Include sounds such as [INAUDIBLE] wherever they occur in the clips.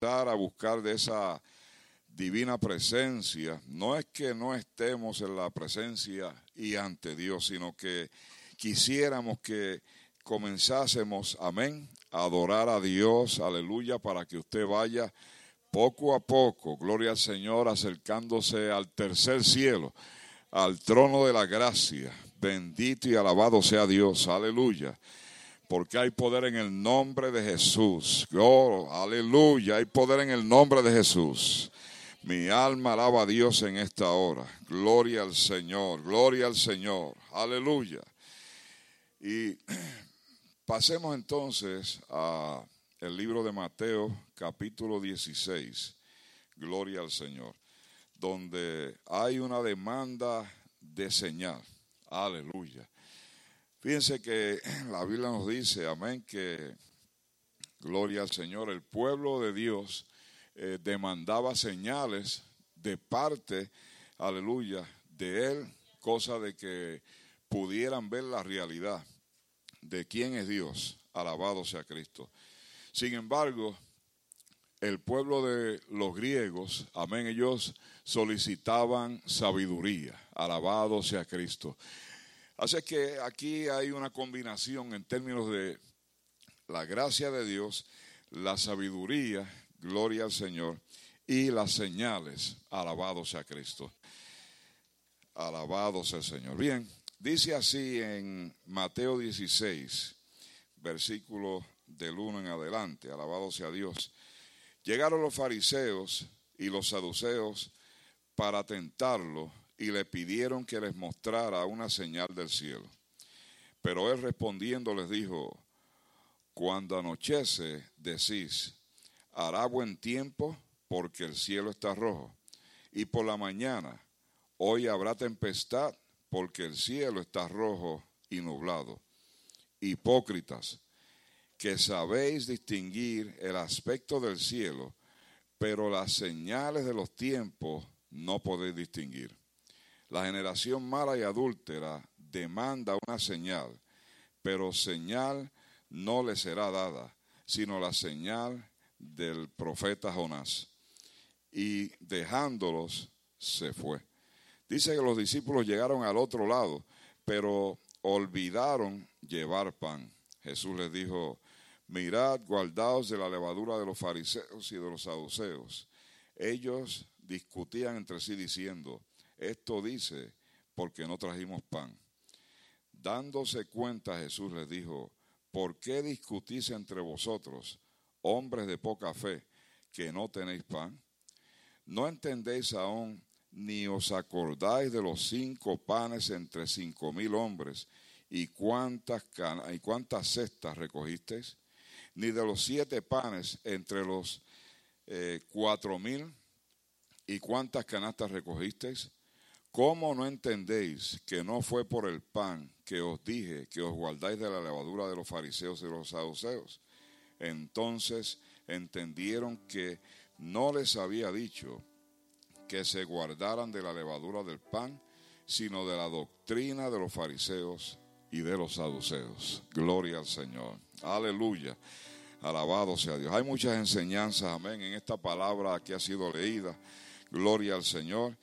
a buscar de esa divina presencia, no es que no estemos en la presencia y ante Dios, sino que quisiéramos que comenzásemos, amén, a adorar a Dios, aleluya, para que usted vaya poco a poco, gloria al Señor, acercándose al tercer cielo, al trono de la gracia. Bendito y alabado sea Dios, aleluya. Porque hay poder en el nombre de Jesús. Oh, aleluya, hay poder en el nombre de Jesús. Mi alma alaba a Dios en esta hora. Gloria al Señor, gloria al Señor. Aleluya. Y [CLEARS THROAT] pasemos entonces a el libro de Mateo, capítulo 16. Gloria al Señor. Donde hay una demanda de señal. Aleluya. Fíjense que [CLEARS THROAT] la Biblia nos dice, amén, que gloria al Señor, el pueblo de Dios eh, demandaba señales de parte, aleluya, de Él, cosa de que pudieran ver la realidad de quién es Dios. Alabado sea Cristo. Sin embargo, el pueblo de los griegos, amén, ellos solicitaban sabiduría. Alabado sea Cristo. Así que aquí hay una combinación en términos de la gracia de Dios, la sabiduría, gloria al Señor, y las señales, alabado sea Cristo. Alabado sea el Señor. Bien, dice así en Mateo 16, versículo del 1 en adelante, alabado sea Dios. Llegaron los fariseos y los saduceos para tentarlo y le pidieron que les mostrara una señal del cielo. Pero él respondiendo les dijo, cuando anochece decís, hará buen tiempo porque el cielo está rojo, y por la mañana, hoy habrá tempestad porque el cielo está rojo y nublado. Hipócritas, que sabéis distinguir el aspecto del cielo, pero las señales de los tiempos no podéis distinguir. La generación mala y adúltera demanda una señal, pero señal no le será dada, sino la señal del profeta Jonás. Y dejándolos, se fue. Dice que los discípulos llegaron al otro lado, pero olvidaron llevar pan. Jesús les dijo, mirad, guardaos de la levadura de los fariseos y de los saduceos. Ellos discutían entre sí diciendo, esto dice, porque no trajimos pan. Dándose cuenta Jesús les dijo, ¿por qué discutís entre vosotros, hombres de poca fe, que no tenéis pan? ¿No entendéis aún, ni os acordáis de los cinco panes entre cinco mil hombres, y cuántas, y cuántas cestas recogisteis? Ni de los siete panes entre los eh, cuatro mil, y cuántas canastas recogisteis? ¿Cómo no entendéis que no fue por el pan que os dije que os guardáis de la levadura de los fariseos y de los saduceos? Entonces entendieron que no les había dicho que se guardaran de la levadura del pan, sino de la doctrina de los fariseos y de los saduceos. Gloria al Señor. Aleluya. Alabado sea Dios. Hay muchas enseñanzas, amén, en esta palabra que ha sido leída. Gloria al Señor.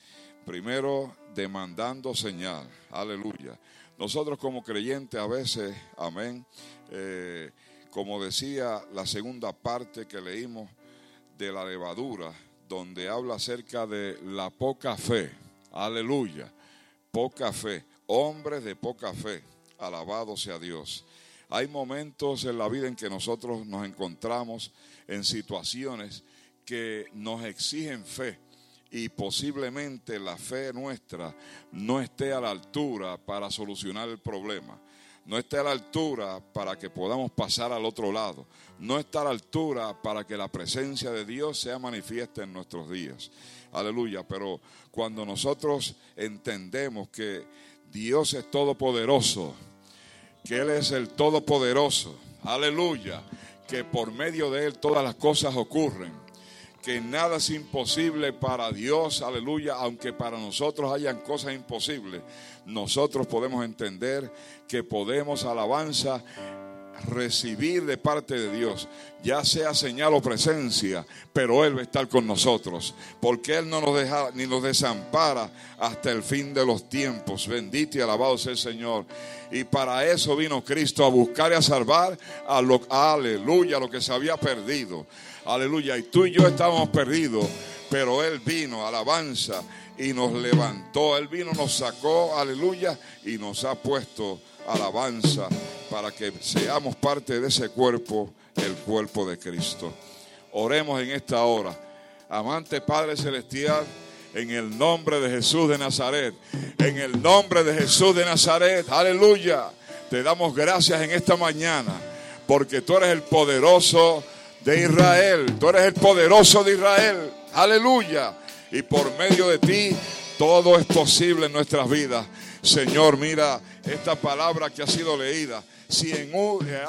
Primero, demandando señal. Aleluya. Nosotros como creyentes a veces, amén, eh, como decía la segunda parte que leímos de la levadura, donde habla acerca de la poca fe. Aleluya. Poca fe. Hombres de poca fe. Alabado sea Dios. Hay momentos en la vida en que nosotros nos encontramos en situaciones que nos exigen fe y posiblemente la fe nuestra no esté a la altura para solucionar el problema. No esté a la altura para que podamos pasar al otro lado. No está a la altura para que la presencia de Dios sea manifiesta en nuestros días. Aleluya. Pero cuando nosotros entendemos que Dios es todopoderoso, que Él es el todopoderoso, aleluya, que por medio de Él todas las cosas ocurren que nada es imposible para Dios, aleluya, aunque para nosotros hayan cosas imposibles, nosotros podemos entender que podemos alabanza recibir de parte de Dios, ya sea señal o presencia, pero Él va a estar con nosotros, porque Él no nos deja ni nos desampara hasta el fin de los tiempos. Bendito y alabado sea el Señor. Y para eso vino Cristo, a buscar y a salvar a lo, aleluya, lo que se había perdido. Aleluya. Y tú y yo estábamos perdidos, pero Él vino, alabanza, y nos levantó. Él vino, nos sacó, aleluya, y nos ha puesto alabanza para que seamos parte de ese cuerpo, el cuerpo de Cristo. Oremos en esta hora. Amante Padre Celestial, en el nombre de Jesús de Nazaret, en el nombre de Jesús de Nazaret, aleluya. Te damos gracias en esta mañana, porque tú eres el poderoso de Israel, tú eres el poderoso de Israel, aleluya. Y por medio de ti todo es posible en nuestras vidas. Señor, mira esta palabra que ha sido leída. Si en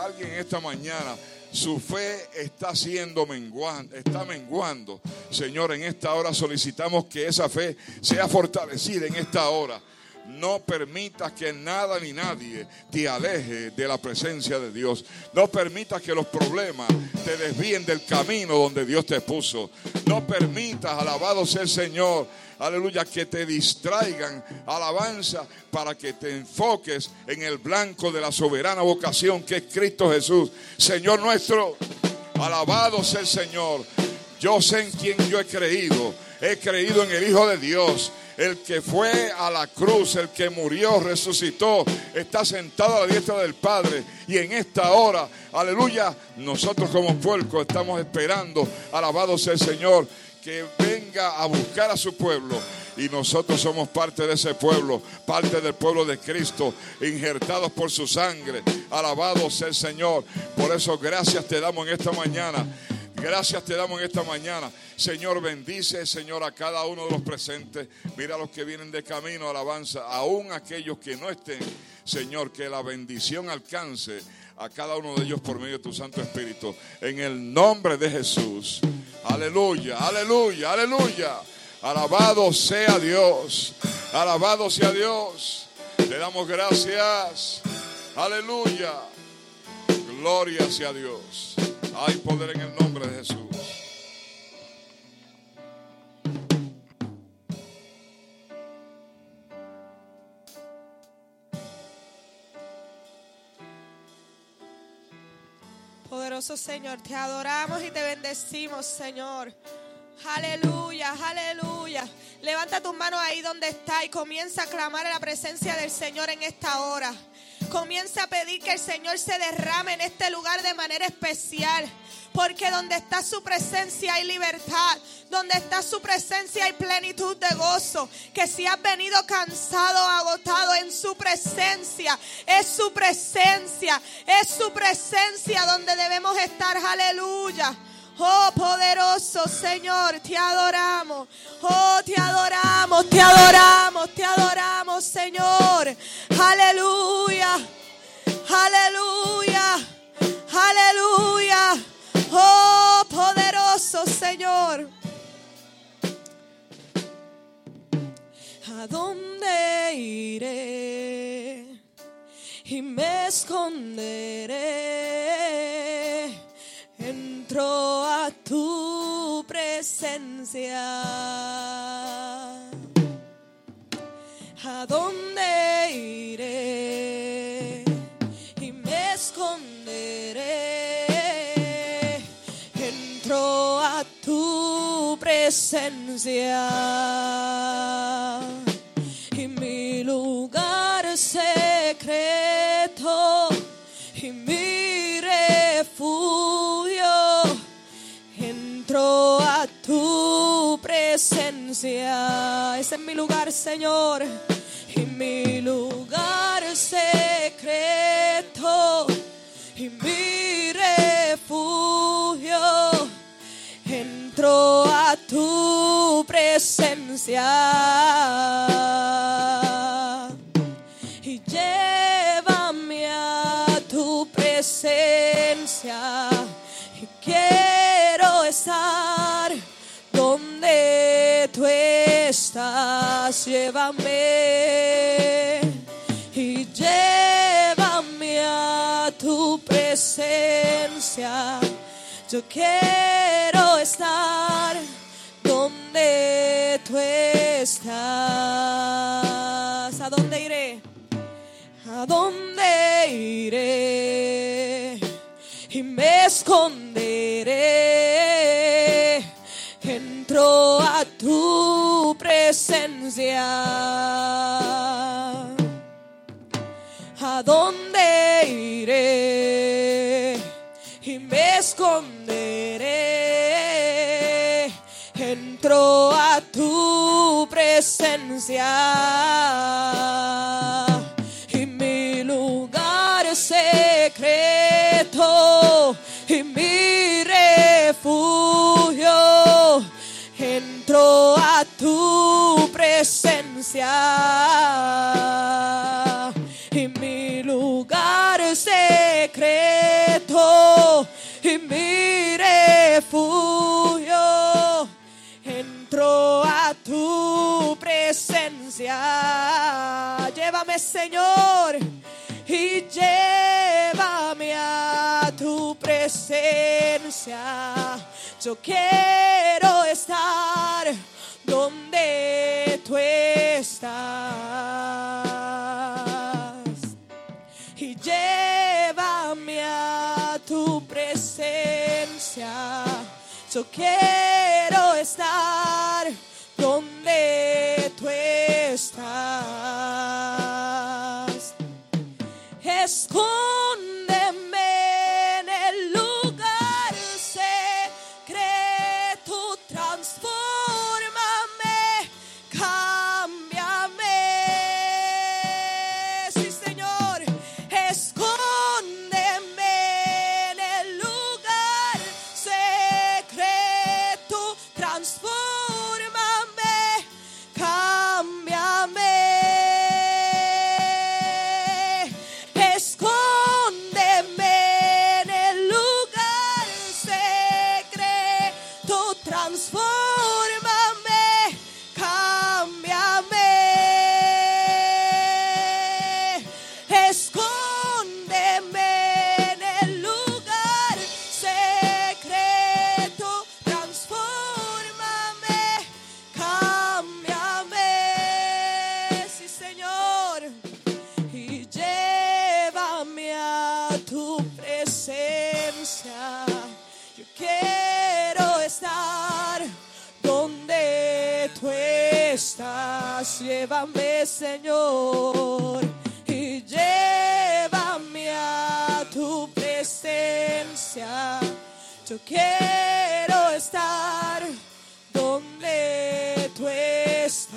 alguien esta mañana su fe está siendo menguando, está menguando, Señor, en esta hora solicitamos que esa fe sea fortalecida en esta hora. No permitas que nada ni nadie te aleje de la presencia de Dios. No permitas que los problemas te desvíen del camino donde Dios te puso. No permitas, alabado sea el Señor, aleluya, que te distraigan, alabanza, para que te enfoques en el blanco de la soberana vocación que es Cristo Jesús. Señor nuestro, alabado sea el Señor. Yo sé en quién yo he creído. He creído en el Hijo de Dios el que fue a la cruz, el que murió, resucitó, está sentado a la diestra del Padre. Y en esta hora, aleluya, nosotros como puerco estamos esperando, alabado sea el Señor, que venga a buscar a su pueblo. Y nosotros somos parte de ese pueblo, parte del pueblo de Cristo, injertados por su sangre. Alabado sea el Señor. Por eso gracias te damos en esta mañana. Gracias te damos en esta mañana. Señor, bendice, Señor, a cada uno de los presentes. Mira a los que vienen de camino, alabanza. Aún aquellos que no estén, Señor, que la bendición alcance a cada uno de ellos por medio de tu Santo Espíritu. En el nombre de Jesús. Aleluya, aleluya, aleluya. Alabado sea Dios. Alabado sea Dios. Le damos gracias. Aleluya. Gloria sea Dios. Hay poder en el nombre de Jesús. Poderoso Señor, te adoramos y te bendecimos, Señor. Aleluya, aleluya. Levanta tus manos ahí donde está y comienza a clamar la presencia del Señor en esta hora. Comienza a pedir que el Señor se derrame en este lugar de manera especial. Porque donde está su presencia hay libertad. Donde está su presencia hay plenitud de gozo. Que si has venido cansado agotado en su presencia, es su presencia, es su presencia donde debemos estar. Aleluya. Oh poderoso Señor, te adoramos. Oh, te adoramos, te adoramos, te adoramos, Señor. Aleluya. Aleluya. Aleluya. Oh, poderoso Señor. ¿A dónde iré? Y me esconderé entro a tu presencia. ¿A dónde iré? Y me esconderé. Entro a tu presencia. Y mi lugar secreto. Presencia. Ese es mi lugar, Señor. Y mi lugar secreto. Y mi refugio. Entro a tu presencia. Y llévame a tu presencia. Llévame y llévame a tu presencia. Yo quiero estar donde tú estás. ¿A dónde iré? ¿A dónde iré? Y me esconderé. Presencia. ¿A dónde iré? Y me esconderé. Entro a tu presencia. Presencia y mi lugar secreto y mi refugio. Entro a tu presencia. Llévame, Señor, y llévame a tu presencia. Yo quiero estar donde tú estás y llévame a tu presencia. Yo quiero estar donde tú estás. Señor, y llévame a tu presencia. Yo quiero estar donde tú estás.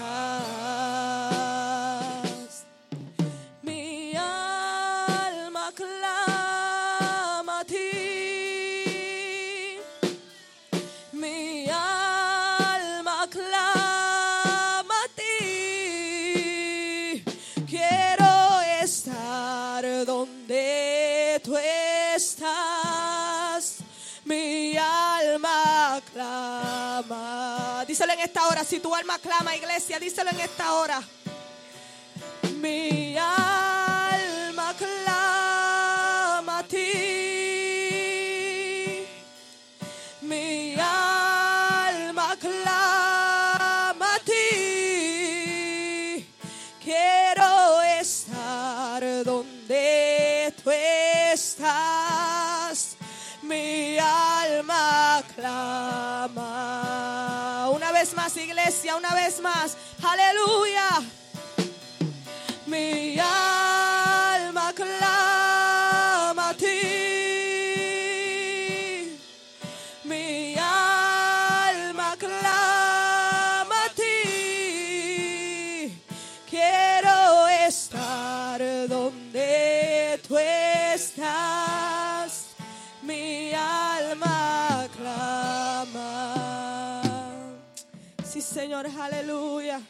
Esta hora. Si tu alma clama, iglesia, díselo en esta hora. Mi alma una vez más. Aleluya. Sí, Señor, aleluya.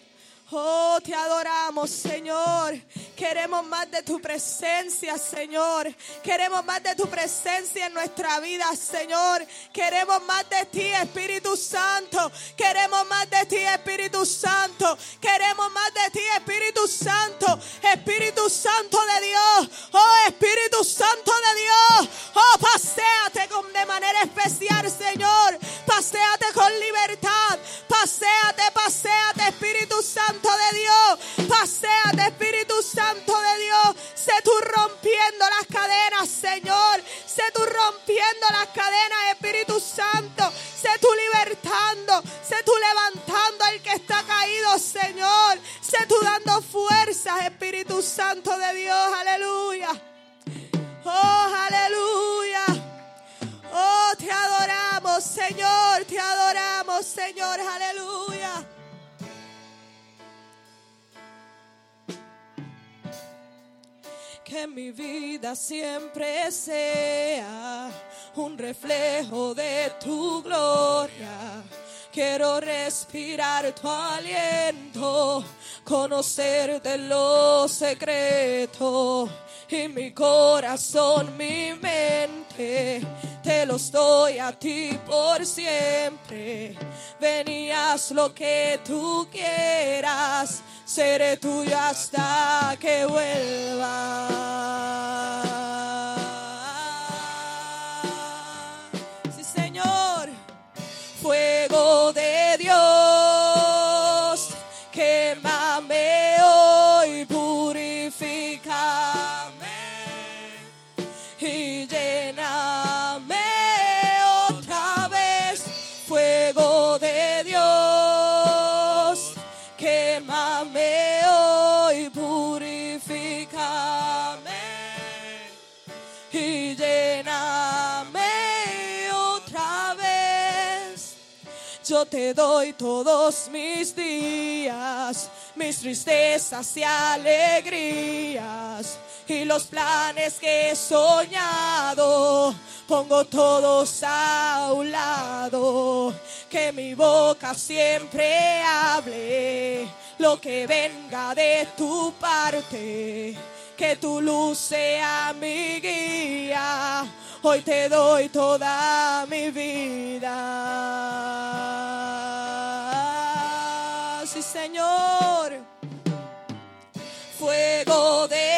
Oh, te adoramos, Señor. Queremos más de tu presencia, Señor. Queremos más de tu presencia en nuestra vida, Señor. Queremos más de ti, Espíritu Santo. Queremos más de ti, Espíritu Santo. Queremos más de ti, Espíritu Santo. Espíritu Santo de Dios. Oh, Espíritu Santo de Dios. Oh, paséate con, de manera especial, Señor. Paséate con libertad. Paséate, paséate, Espíritu Santo de Dios. Paséate, Espíritu Santo de Dios. Sé tú rompiendo las cadenas, Señor. Sé tú rompiendo las cadenas, Espíritu Santo. Sé tú libertando. Sé tú levantando al que está caído, Señor. Sé tú dando fuerzas, Espíritu Santo de Dios. Aleluya. Oh, aleluya. Oh, te adoramos, Señor. Te adoramos, Señor. Aleluya. Que mi vida siempre sea un reflejo de tu gloria. Quiero respirar tu aliento, conocer de los secretos y mi corazón, mi mente, te los doy a ti por siempre. Venías lo que tú quieras, seré tuyo hasta que vuelva. Te doy todos mis días, mis tristezas y alegrías y los planes que he soñado. Pongo todos a un lado, que mi boca siempre hable lo que venga de tu parte. Que tu luz sea mi guía. Hoy te doy toda mi vida. Sí, Señor. Fuego de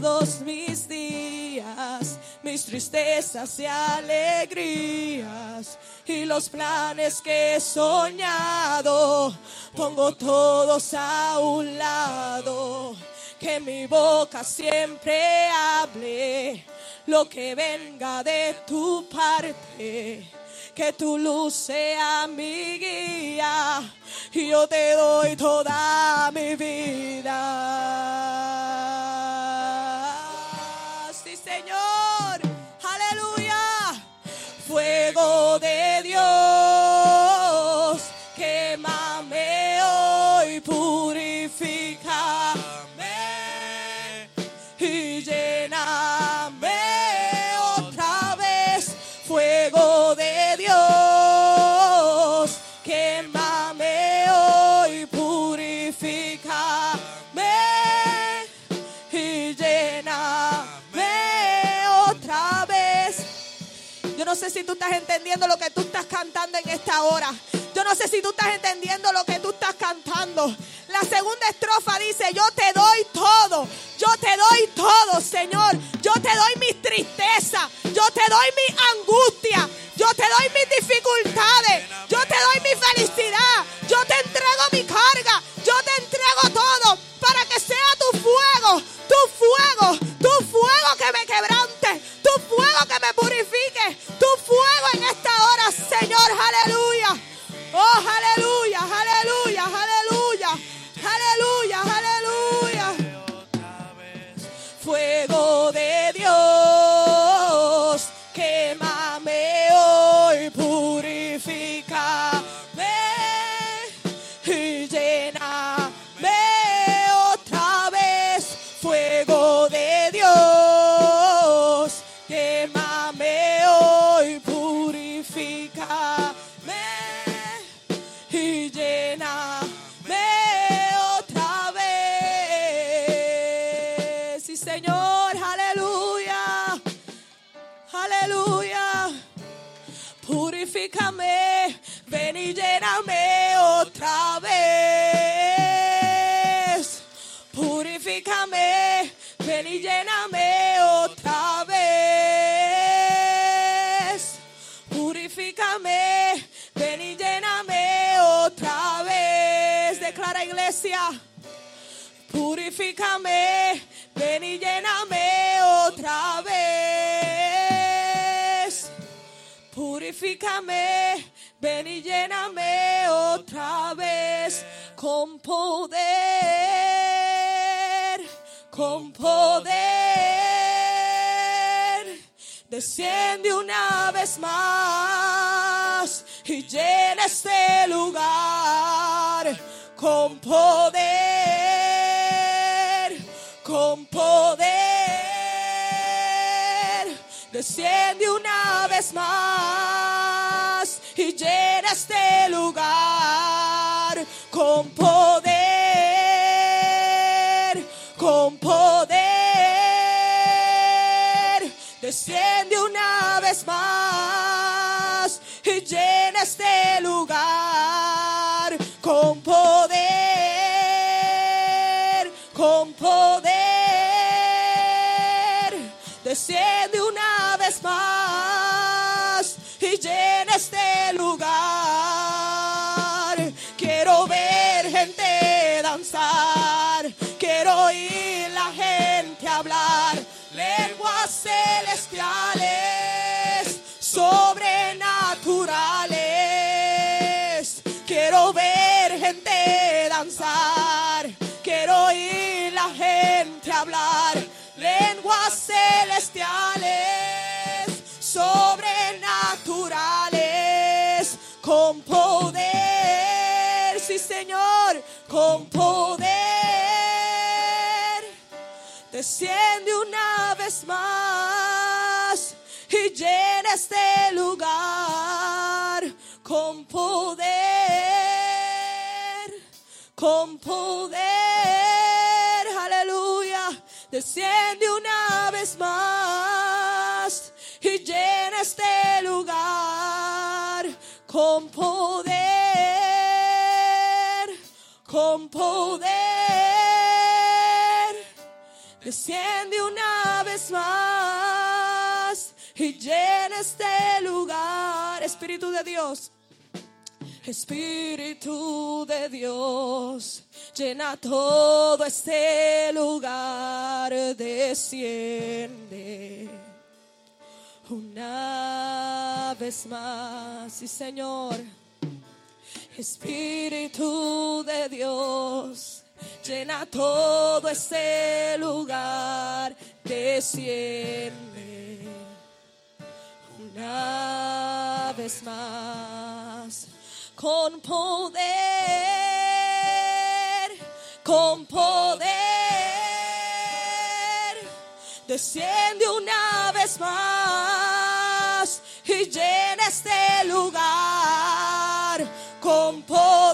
todos mis días, mis tristezas y alegrías y los planes que he soñado. Pongo todos a un lado, que mi boca siempre hable lo que venga de tu parte. Que tu luz sea mi guía y yo te doy toda mi vida. Sé si tú estás entendiendo lo que tú estás cantando en esta hora. Yo no sé si tú estás entendiendo lo que tú estás cantando. La segunda estrofa dice, yo te doy todo, yo te doy todo, Señor. Yo te doy mis tristezas, yo te doy mi angustia, yo te doy mis dificultades, yo te doy mi felicidad, yo te entrego mi carga, yo te entrego todo para que sea tu fuego, tu fuego, tu fuego aleluya. Oh, aleluya, aleluya, aleluya, Purifícame, ven y lléname otra vez. Purifícame, ven y lléname otra vez. Purifícame, ven y lléname otra vez. Declara iglesia. Purifícame, ven y lléname otra vez. Purifícame, ven y lléname otra vez con poder, con poder. Desciende una vez más y llena este lugar con poder, con poder. Desciende una vez más este lugar con poder, celestiales, sobrenaturales. Quiero ver gente danzar, quiero oír la gente hablar, lenguas celestiales, sobrenaturales, con poder, sí Señor, con poder. Desciende una más y llena este lugar con poder, con poder, aleluya. Desciende una vez más y llena este lugar con poder, con poder. Desciende una más y llena este lugar. Espíritu de Dios. Espíritu de Dios, llena todo este lugar, desciende una vez más, sí Señor. Espíritu de Dios, llena todo este lugar, desciende una vez más, con poder, con poder, desciende una vez más y llena este lugar. Con poder,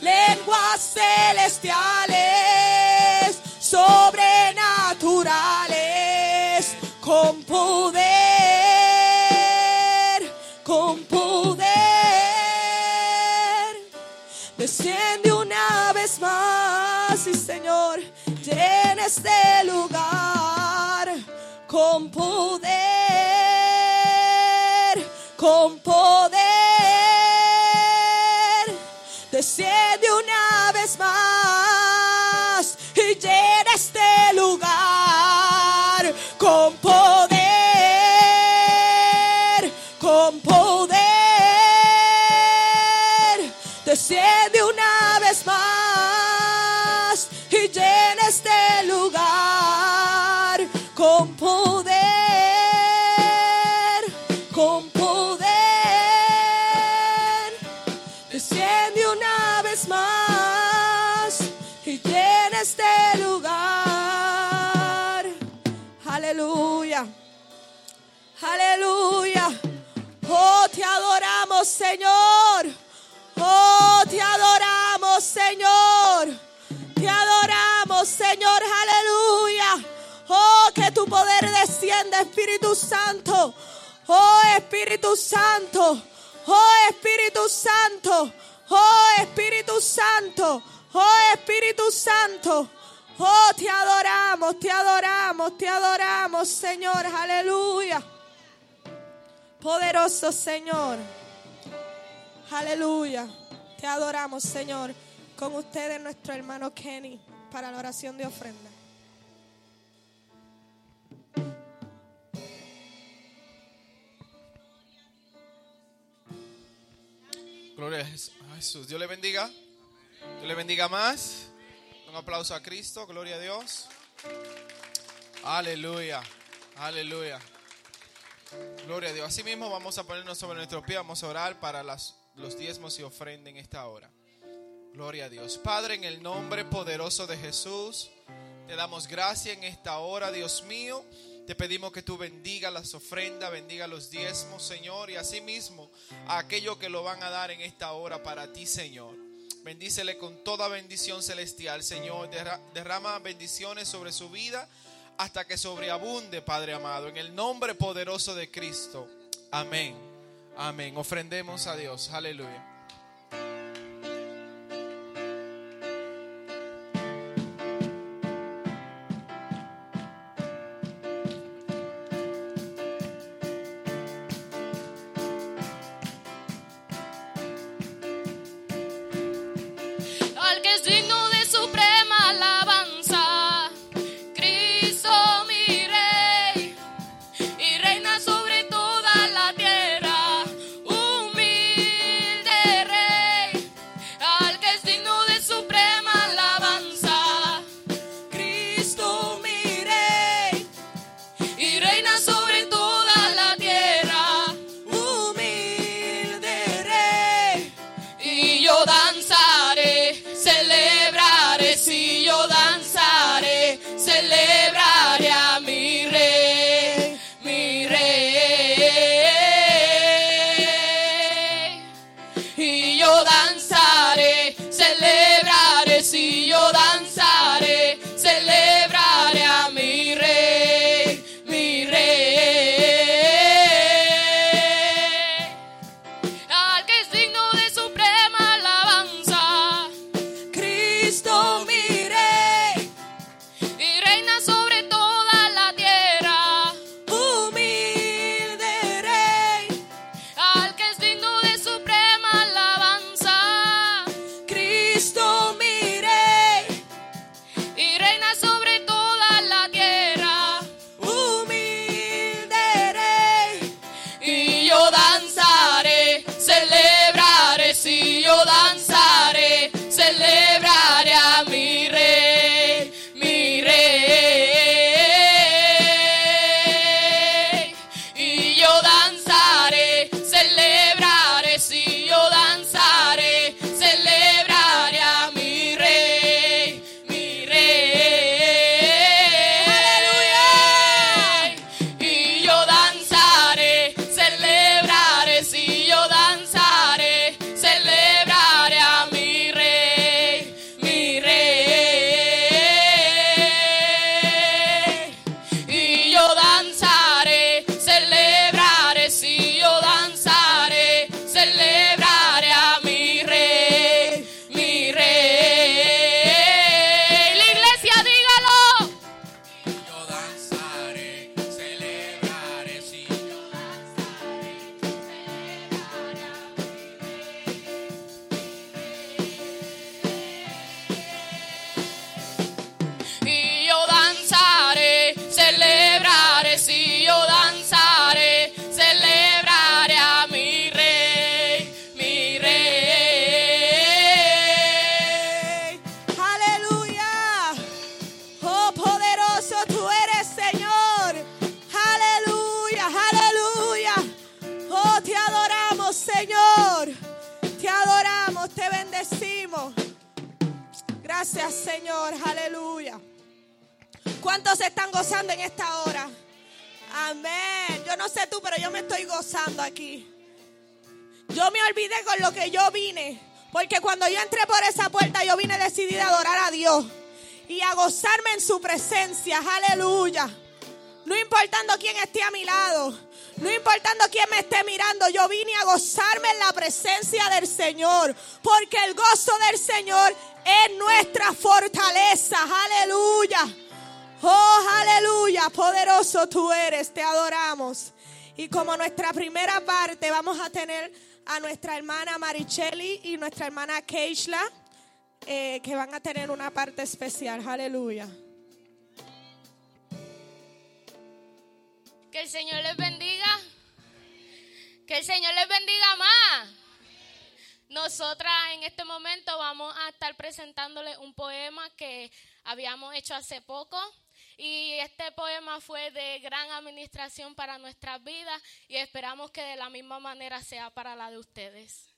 lenguas celestiales, sobrenaturales, con poder, con poder. Desciende una vez más, sí Señor, llena este lugar con poder, Señor. Oh, te adoramos, Señor. Te adoramos, Señor. Aleluya. Oh, que tu poder descienda, Espíritu Santo. Oh, Espíritu Santo. Oh, Espíritu Santo. Oh, Espíritu Santo. Oh, Espíritu Santo. Oh, te adoramos, te adoramos, te adoramos, Señor. Aleluya. Poderoso Señor. Aleluya. Te adoramos, Señor. Con ustedes nuestro hermano Kenny para la oración de ofrenda. Gloria a Jes- a Jesús. Dios le bendiga. Dios le bendiga más. Un aplauso a Cristo. Gloria a Dios. Aleluya. Aleluya. Gloria a Dios. Así mismo vamos a ponernos sobre nuestro pie. Vamos a orar para las, los diezmos y ofrenda en esta hora. Gloria a Dios. Padre, en el nombre poderoso de Jesús, te damos gracias en esta hora, Dios mío. Te pedimos que tú bendiga las ofrendas, bendiga los diezmos, Señor, y asimismo a aquellos que lo van a dar en esta hora para ti, Señor. Bendícele con toda bendición celestial, Señor. Derra- Derrama bendiciones sobre su vida hasta que sobreabunde, Padre amado, en el nombre poderoso de Cristo. Amén. Amén. Ofrendemos a Dios. Aleluya. Como nuestra primera parte vamos a tener a nuestra hermana Marichelli y nuestra hermana Keishla, eh, que van a tener una parte especial. Aleluya. Que el Señor les bendiga. Que el Señor les bendiga más. Nosotras en este momento vamos a estar presentándoles un poema que habíamos hecho hace poco. Y este poema fue de gran administración para nuestras vidas y esperamos que de la misma manera sea para la de ustedes.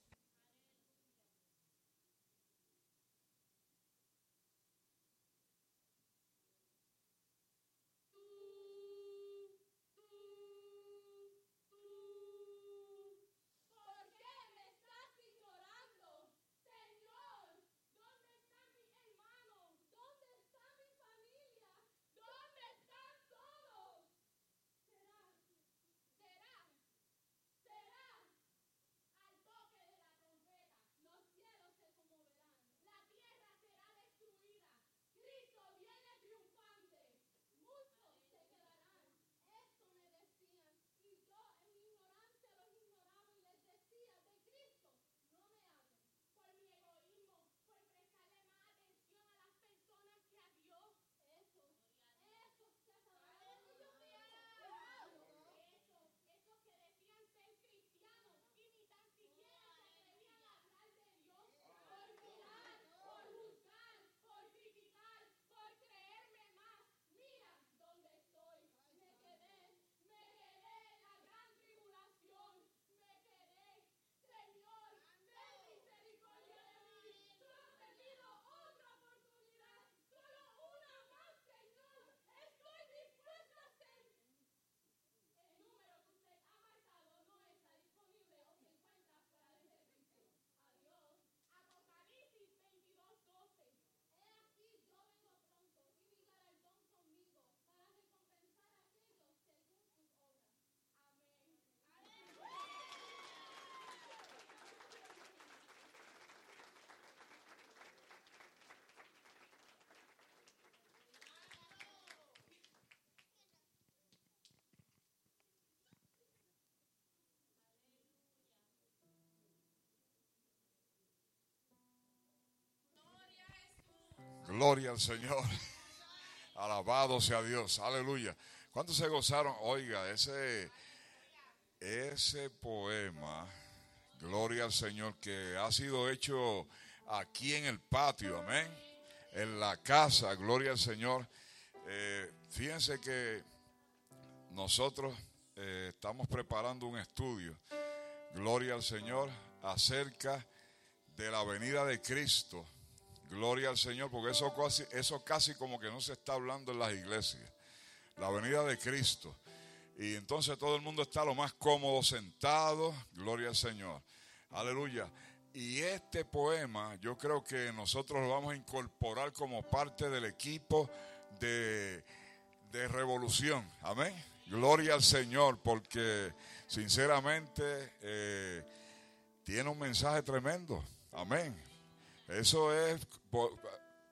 Gloria al Señor. [LAUGHS] Alabado sea Dios. Aleluya. ¿Cuántos se gozaron? Oiga, ese, ese poema, Gloria al Señor, que ha sido hecho aquí en el patio, amén. En la casa, Gloria al Señor. Eh, fíjense que nosotros eh, estamos preparando un estudio, Gloria al Señor, acerca de la venida de Cristo. Gloria al Señor, porque eso casi, eso casi como que no se está hablando en las iglesias. La venida de Cristo. Y entonces todo el mundo está lo más cómodo sentado. Gloria al Señor. Aleluya. Y este poema yo creo que nosotros lo vamos a incorporar como parte del equipo de, de revolución. Amén. Gloria al Señor, porque sinceramente eh, tiene un mensaje tremendo. Amén. Eso es,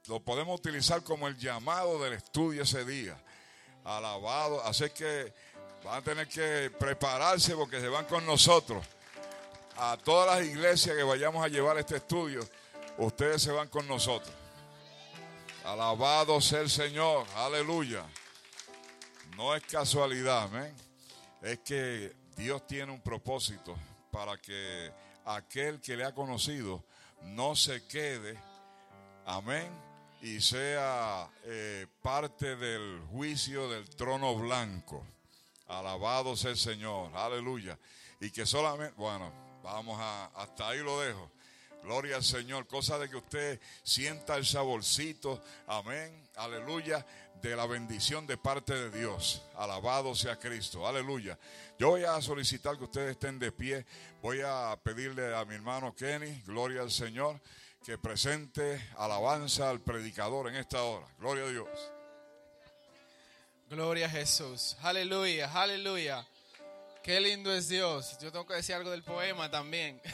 lo podemos utilizar como el llamado del estudio ese día. Alabado. Así que van a tener que prepararse porque se van con nosotros. A todas las iglesias que vayamos a llevar este estudio, ustedes se van con nosotros. Alabado sea el Señor. Aleluya. No es casualidad, amén. Es que Dios tiene un propósito para que aquel que le ha conocido no se quede, amén, y sea eh, parte del juicio del trono blanco. Alabado sea el Señor, aleluya. Y que solamente, bueno, vamos a, hasta ahí lo dejo. Gloria al Señor. Cosa de que usted sienta el saborcito. Amén. Aleluya. De la bendición de parte de Dios. Alabado sea Cristo. Aleluya. Yo voy a solicitar que ustedes estén de pie. Voy a pedirle a mi hermano Kenny, gloria al Señor, que presente alabanza al predicador en esta hora. Gloria a Dios. Gloria a Jesús. Aleluya, aleluya. Qué lindo es Dios. Yo tengo que decir algo del poema también. [LAUGHS]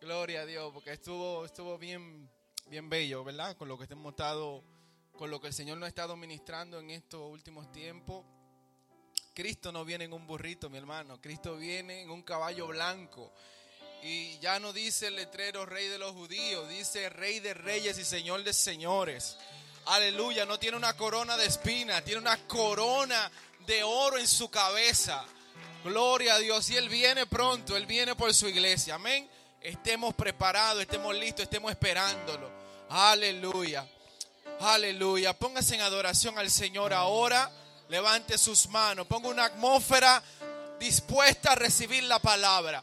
Gloria a Dios, porque estuvo, estuvo bien, bien bello, ¿verdad? Con lo que hemos estado, con lo que el Señor nos ha estado ministrando en estos últimos tiempos. Cristo no viene en un burrito, mi hermano. Cristo viene en un caballo blanco. Y ya no dice el letrero rey de los judíos, dice rey de reyes y señor de señores. Aleluya, no tiene una corona de espina, tiene una corona de oro en su cabeza. Gloria a Dios. Y Él viene pronto, Él viene por su iglesia. Amén. Estemos preparados, estemos listos, estemos esperándolo. Aleluya. Aleluya. Póngase en adoración al Señor ahora. Levante sus manos. Ponga una atmósfera dispuesta a recibir la palabra.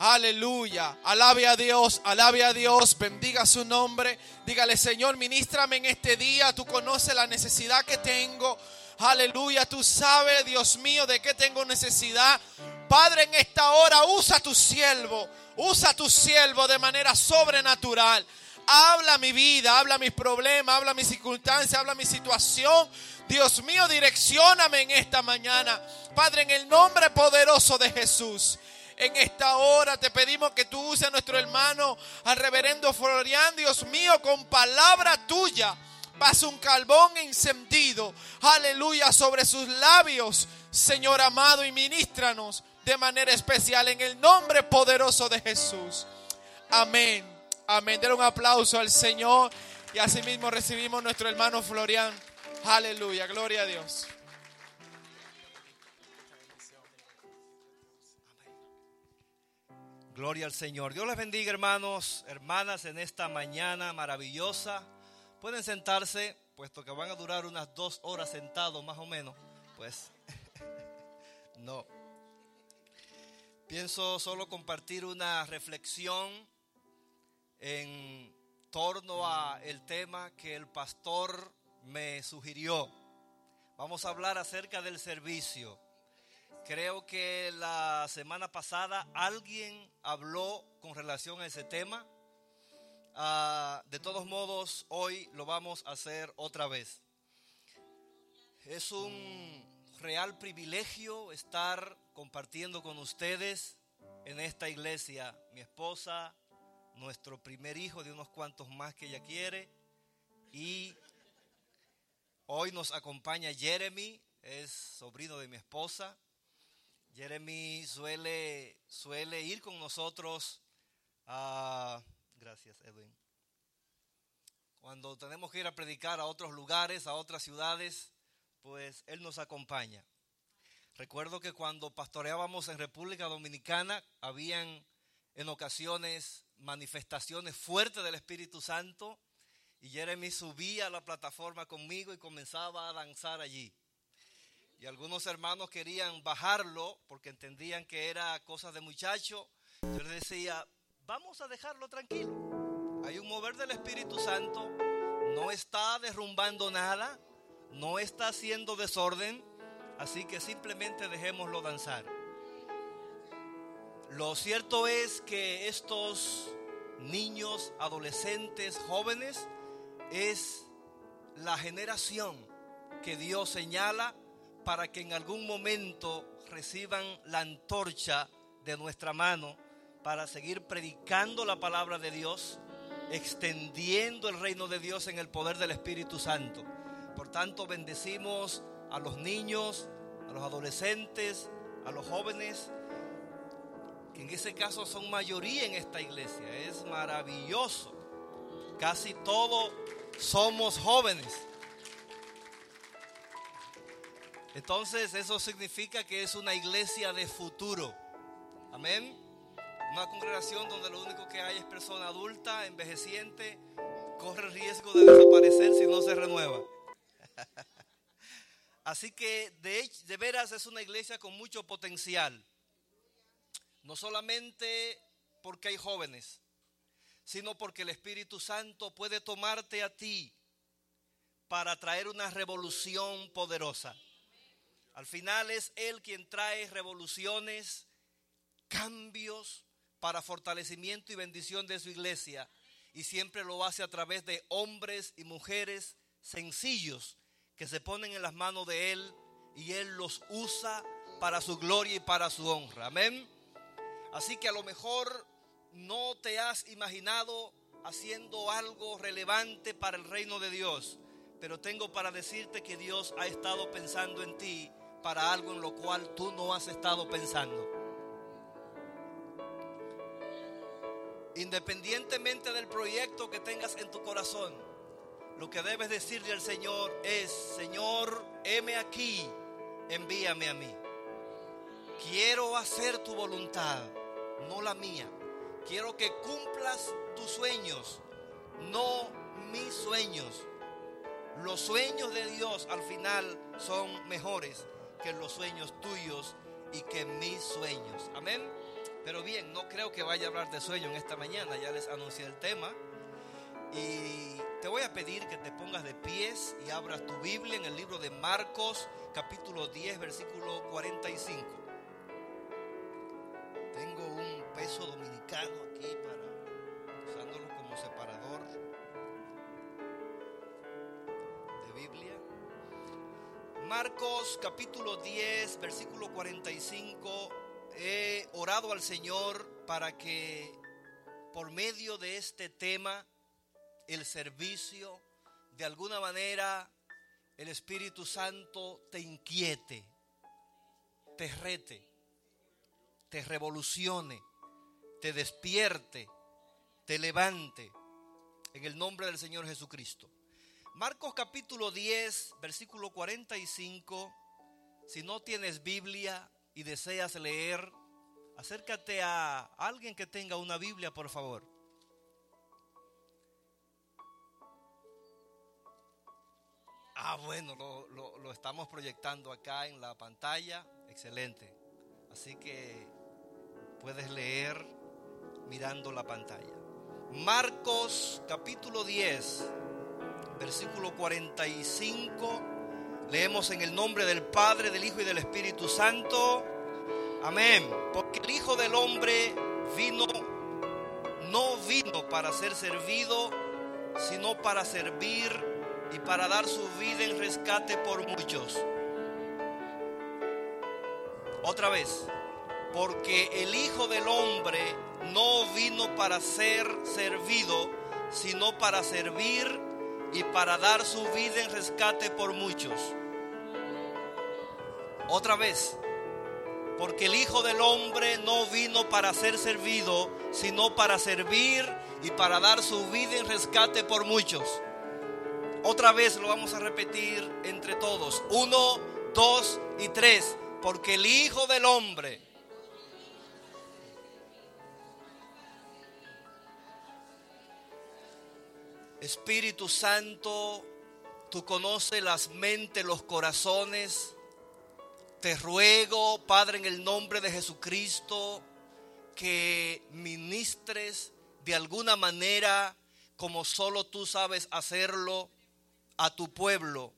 Aleluya. Alabe a Dios, alabe a Dios, bendiga su nombre. Dígale, Señor, ministrame en este día. Tú conoces la necesidad que tengo. Aleluya, tú sabes, Dios mío, de qué tengo necesidad. Padre, en esta hora usa tu siervo, usa tu siervo de manera sobrenatural. Habla mi vida, habla mis problemas, habla mis circunstancias, habla mi situación. Dios mío, direccioname en esta mañana. Padre, en el nombre poderoso de Jesús. En esta hora te pedimos que tú uses a nuestro hermano, al reverendo Florian, Dios mío, con palabra tuya. Pasa un carbón encendido, aleluya, sobre sus labios, Señor amado, y ministranos de manera especial en el nombre poderoso de Jesús. Amén. Amén. Den un aplauso al Señor y asimismo recibimos nuestro hermano Florian. Aleluya, gloria a Dios. Gloria al Señor. Dios les bendiga, hermanos, hermanas, en esta mañana maravillosa. Pueden sentarse, puesto que van a durar unas dos horas sentados más o menos. Pues [LAUGHS] no. Pienso solo compartir una reflexión en torno a el tema que el pastor me sugirió. Vamos a hablar acerca del servicio. Creo que la semana pasada alguien habló con relación a ese tema. Ah, de todos modos, hoy lo vamos a hacer otra vez. Es un real privilegio estar compartiendo con ustedes en esta iglesia. Mi esposa, nuestro primer hijo de unos cuantos más que ella quiere. Y hoy nos acompaña Jeremy, es sobrino de mi esposa. Jeremy suele, suele ir con nosotros a... Gracias, Edwin. Cuando tenemos que ir a predicar a otros lugares, a otras ciudades, pues él nos acompaña. Recuerdo que cuando pastoreábamos en República Dominicana, habían en ocasiones manifestaciones fuertes del Espíritu Santo y Jeremy subía a la plataforma conmigo y comenzaba a danzar allí. Y algunos hermanos querían bajarlo porque entendían que era cosa de muchacho. Yo les decía, vamos a dejarlo tranquilo. Hay un mover del Espíritu Santo, no está derrumbando nada, no está haciendo desorden, así que simplemente dejémoslo danzar. Lo cierto es que estos niños, adolescentes, jóvenes, es la generación que Dios señala para que en algún momento reciban la antorcha de nuestra mano para seguir predicando la palabra de Dios, extendiendo el reino de Dios en el poder del Espíritu Santo. Por tanto, bendecimos a los niños, a los adolescentes, a los jóvenes, que en ese caso son mayoría en esta iglesia. Es maravilloso. Casi todos somos jóvenes. Entonces eso significa que es una iglesia de futuro. Amén. Una congregación donde lo único que hay es persona adulta, envejeciente, corre riesgo de desaparecer si no se renueva. [LAUGHS] Así que de, de veras es una iglesia con mucho potencial. No solamente porque hay jóvenes, sino porque el Espíritu Santo puede tomarte a ti para traer una revolución poderosa. Al final es Él quien trae revoluciones, cambios para fortalecimiento y bendición de su iglesia. Y siempre lo hace a través de hombres y mujeres sencillos que se ponen en las manos de Él y Él los usa para su gloria y para su honra. Amén. Así que a lo mejor no te has imaginado haciendo algo relevante para el reino de Dios, pero tengo para decirte que Dios ha estado pensando en ti para algo en lo cual tú no has estado pensando. Independientemente del proyecto que tengas en tu corazón, lo que debes decirle al Señor es, Señor, heme aquí, envíame a mí. Quiero hacer tu voluntad, no la mía. Quiero que cumplas tus sueños, no mis sueños. Los sueños de Dios al final son mejores que los sueños tuyos y que mis sueños. Amén. Pero bien, no creo que vaya a hablar de sueño en esta mañana, ya les anuncié el tema. Y te voy a pedir que te pongas de pies y abras tu Biblia en el libro de Marcos, capítulo 10, versículo 45. Tengo un peso dominicano aquí para usándolo como separador de Biblia. Marcos capítulo 10, versículo 45. He orado al Señor para que por medio de este tema, el servicio, de alguna manera el Espíritu Santo te inquiete, te rete, te revolucione, te despierte, te levante, en el nombre del Señor Jesucristo. Marcos capítulo 10, versículo 45. Si no tienes Biblia y deseas leer, acércate a alguien que tenga una Biblia, por favor. Bueno, lo, estamos proyectando acá en la pantalla. Excelente. Así que puedes leer mirando la pantalla. Marcos capítulo 10, versículo 45. Leemos en el nombre del Padre, del Hijo y del Espíritu Santo. Amén. Porque el Hijo del Hombre vino, no vino para ser servido, sino para servir y para dar su vida en rescate por muchos. Otra vez, porque el Hijo del Hombre no vino para ser servido, sino para servir y para dar su vida en rescate por muchos. Otra vez, porque el Hijo del Hombre no vino para ser servido, sino para servir y para dar su vida en rescate por muchos. Otra vez lo vamos a repetir entre todos. Uno, dos y tres. Porque el Hijo del Hombre Espíritu Santo, tú conoces las mentes, los corazones. Te ruego, Padre, en el nombre de Jesucristo, que ministres de alguna manera, como solo tú sabes hacerlo, a tu pueblo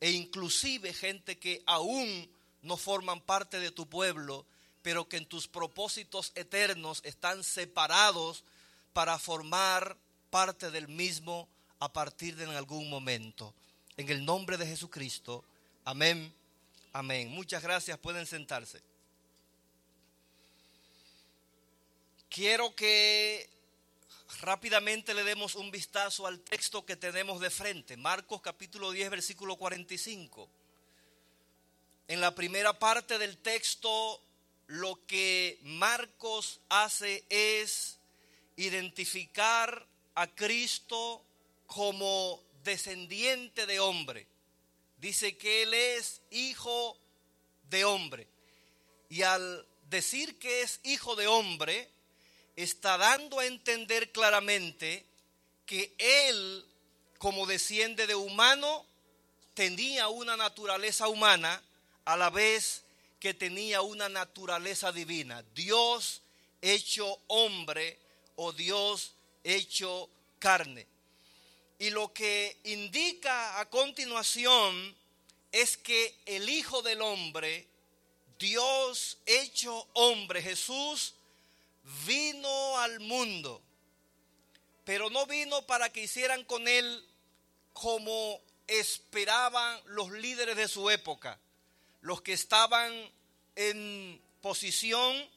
e inclusive gente que aún no forman parte de tu pueblo, pero que en tus propósitos eternos están separados para formar parte del mismo a partir de algún momento. En el nombre de Jesucristo. Amén. Amén. Muchas gracias. Pueden sentarse. Quiero que rápidamente le demos un vistazo al texto que tenemos de frente. Marcos capítulo 10, versículo 45. En la primera parte del texto, lo que Marcos hace es identificar a Cristo como descendiente de hombre. Dice que Él es hijo de hombre. Y al decir que es hijo de hombre, está dando a entender claramente que Él, como desciende de humano, tenía una naturaleza humana a la vez que tenía una naturaleza divina. Dios hecho hombre o Dios hecho carne. Y lo que indica a continuación es que el Hijo del Hombre, Dios hecho hombre, Jesús, vino al mundo, pero no vino para que hicieran con él como esperaban los líderes de su época, los que estaban en posición,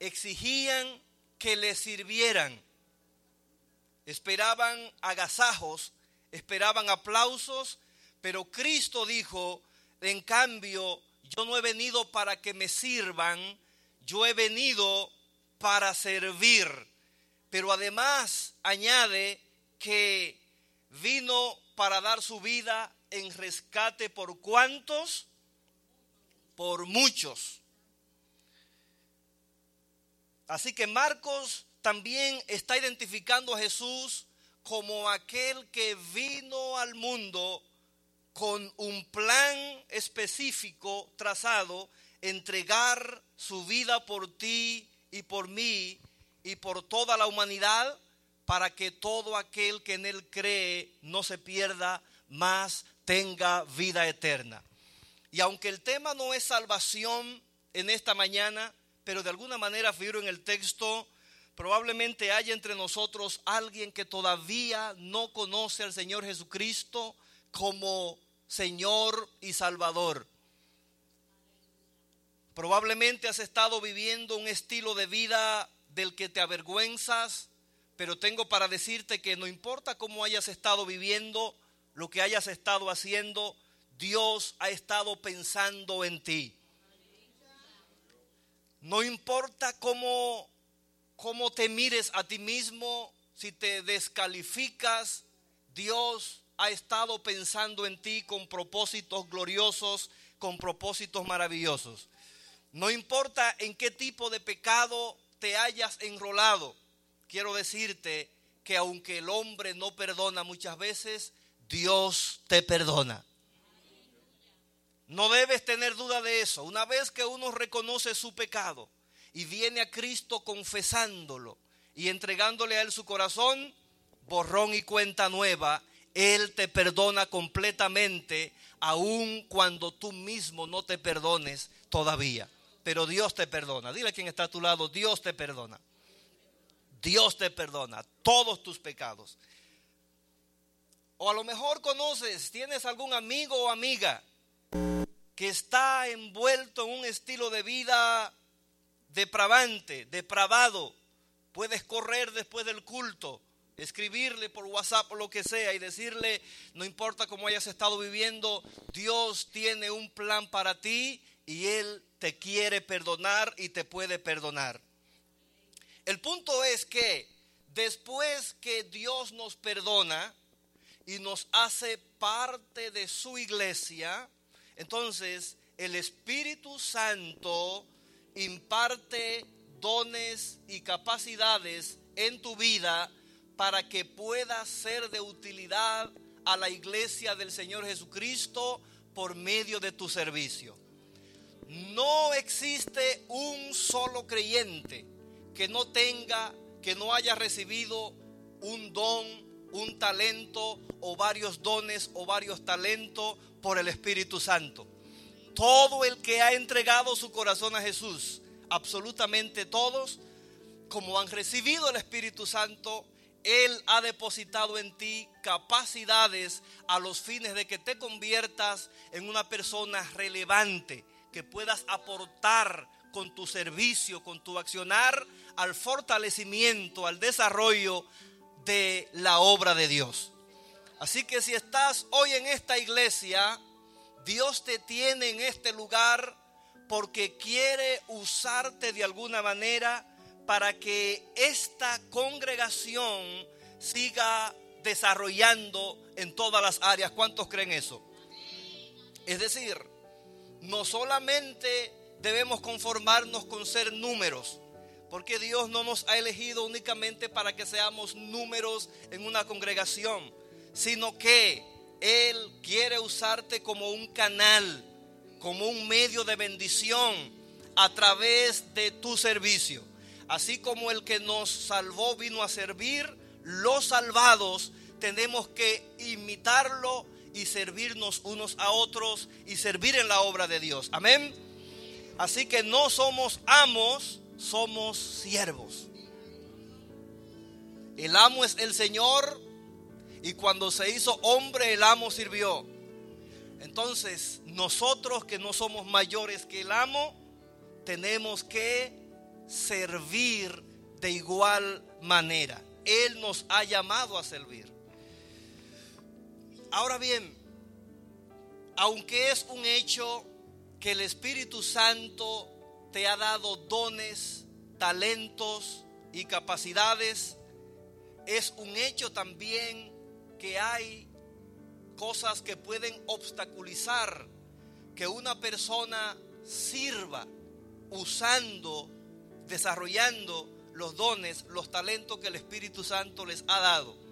exigían que le sirvieran, esperaban agasajos, esperaban aplausos, pero Cristo dijo, en cambio, yo no he venido para que me sirvan, yo he venido para servir. Pero además añade que vino para dar su vida en rescate por cuántos? Por muchos. Así que Marcos también está identificando a Jesús como aquel que vino al mundo con un plan específico trazado, entregar su vida por ti y por mí y por toda la humanidad, para que todo aquel que en él cree no se pierda, más tenga vida eterna. Y aunque el tema no es salvación en esta mañana, pero de alguna manera figuro en el texto, probablemente haya entre nosotros alguien que todavía no conoce al Señor Jesucristo como Señor y Salvador. Probablemente has estado viviendo un estilo de vida del que te avergüenzas, pero tengo para decirte que no importa cómo hayas estado viviendo, lo que hayas estado haciendo, Dios ha estado pensando en ti. No importa cómo, cómo te mires a ti mismo, si te descalificas, Dios ha estado pensando en ti con propósitos gloriosos, con propósitos maravillosos. No importa en qué tipo de pecado te hayas enrolado, quiero decirte que aunque el hombre no perdona muchas veces, Dios te perdona. No debes tener duda de eso. Una vez que uno reconoce su pecado y viene a Cristo confesándolo y entregándole a Él su corazón, borrón y cuenta nueva, Él te perdona completamente, aun cuando tú mismo no te perdones todavía. Pero Dios te perdona. Dile a quien está a tu lado, Dios te perdona. Dios te perdona todos tus pecados. O a lo mejor conoces, tienes algún amigo o amiga que está envuelto en un estilo de vida depravante, depravado. Puedes correr después del culto, escribirle por WhatsApp o lo que sea y decirle, no importa cómo hayas estado viviendo, Dios tiene un plan para ti y Él te quiere perdonar y te puede perdonar. El punto es que después que Dios nos perdona y nos hace parte de su iglesia, entonces el Espíritu Santo imparte dones y capacidades en tu vida para que puedas ser de utilidad a la iglesia del Señor Jesucristo por medio de tu servicio. No existe un solo creyente que no tenga, que no haya recibido un don, un talento o varios dones o varios talentos por el Espíritu Santo. Todo el que ha entregado su corazón a Jesús, absolutamente todos, como han recibido el Espíritu Santo, Él ha depositado en ti capacidades a los fines de que te conviertas en una persona relevante, que puedas aportar con tu servicio, con tu accionar al fortalecimiento, al desarrollo de la obra de Dios. Así que si estás hoy en esta iglesia, Dios te tiene en este lugar porque quiere usarte de alguna manera para que esta congregación siga desarrollando en todas las áreas. ¿Cuántos creen eso? Es decir, no solamente debemos conformarnos con ser números, porque Dios no nos ha elegido únicamente para que seamos números en una congregación, sino que Él quiere usarte como un canal, como un medio de bendición a través de tu servicio. Así como el que nos salvó vino a servir, los salvados tenemos que imitarlo y servirnos unos a otros y servir en la obra de Dios. Amén. Así que no somos amos, somos siervos. El amo es el Señor y cuando se hizo hombre el amo sirvió. Entonces nosotros que no somos mayores que el amo, tenemos que servir de igual manera. Él nos ha llamado a servir. Ahora bien, aunque es un hecho que el Espíritu Santo te ha dado dones, talentos y capacidades, es un hecho también que hay cosas que pueden obstaculizar que una persona sirva usando, desarrollando los dones, los talentos que el Espíritu Santo les ha dado.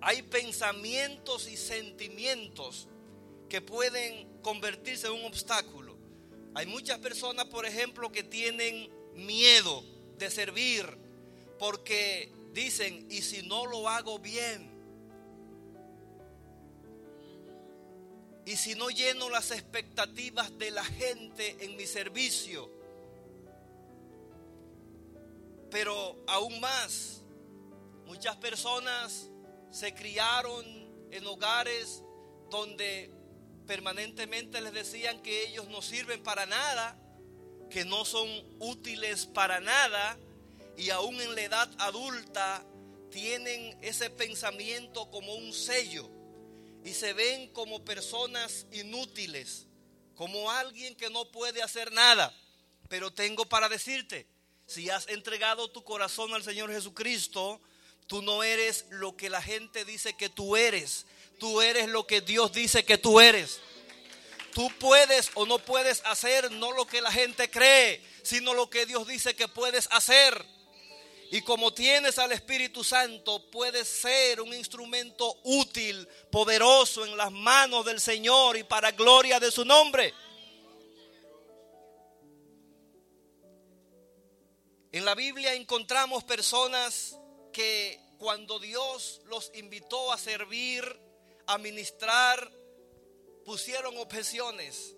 Hay pensamientos y sentimientos que pueden convertirse en un obstáculo. Hay muchas personas, por ejemplo, que tienen miedo de servir porque dicen, ¿y si no lo hago bien? ¿Y si no lleno las expectativas de la gente en mi servicio? Pero aún más, muchas personas se criaron en hogares donde permanentemente les decían que ellos no sirven para nada, que no son útiles para nada, y aún en la edad adulta tienen ese pensamiento como un sello y se ven como personas inútiles, como alguien que no puede hacer nada. Pero tengo para decirte, si has entregado tu corazón al Señor Jesucristo, tú no eres lo que la gente dice que tú eres. Tú eres lo que Dios dice que tú eres. Tú puedes o no puedes hacer no lo que la gente cree, sino lo que Dios dice que puedes hacer. Y como tienes al Espíritu Santo, puedes ser un instrumento útil, poderoso en las manos del Señor y para gloria de su nombre. En la Biblia encontramos personas que cuando Dios los invitó a servir, a ministrar, pusieron objeciones.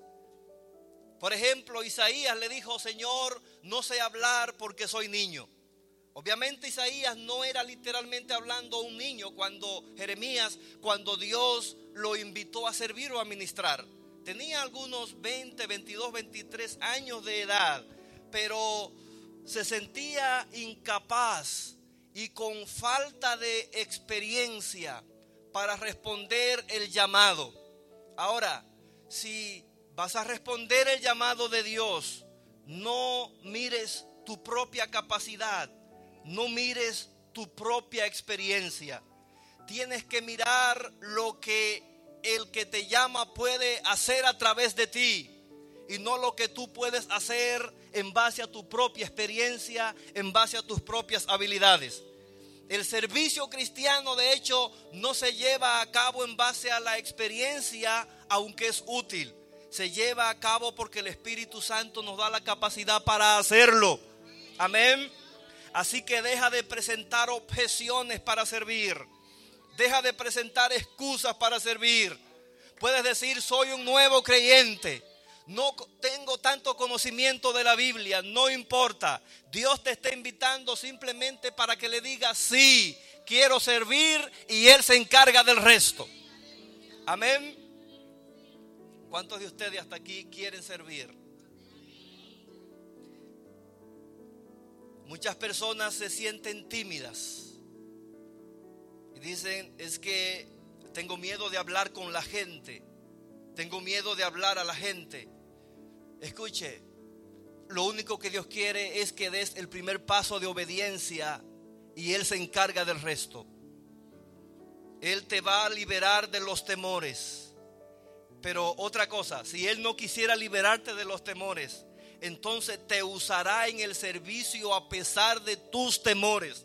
Por ejemplo, Isaías le dijo, Señor, no sé hablar porque soy niño. Obviamente Isaías no era literalmente hablando a un niño cuando Jeremías, cuando Dios lo invitó a servir o a ministrar. Tenía algunos 20, 22, 23 años de edad, pero se sentía incapaz y con falta de experiencia para responder el llamado. Ahora, si vas a responder el llamado de Dios, no mires tu propia capacidad, no mires tu propia experiencia. Tienes que mirar lo que el que te llama puede hacer a través de ti y no lo que tú puedes hacer en base a tu propia experiencia, en base a tus propias habilidades. El servicio cristiano, de hecho, no se lleva a cabo en base a la experiencia, aunque es útil. Se lleva a cabo porque el Espíritu Santo nos da la capacidad para hacerlo. Amén. Así que deja de presentar objeciones para servir. Deja de presentar excusas para servir. Puedes decir, soy un nuevo creyente. No tengo tanto conocimiento de la Biblia, no importa. Dios te está invitando simplemente para que le digas, sí, quiero servir y Él se encarga del resto. Amén. ¿Cuántos de ustedes hasta aquí quieren servir? Muchas personas se sienten tímidas y dicen, es que tengo miedo de hablar con la gente, tengo miedo de hablar a la gente. Escuche, lo único que Dios quiere es que des el primer paso de obediencia y Él se encarga del resto. Él te va a liberar de los temores. Pero otra cosa, si Él no quisiera liberarte de los temores, entonces te usará en el servicio a pesar de tus temores.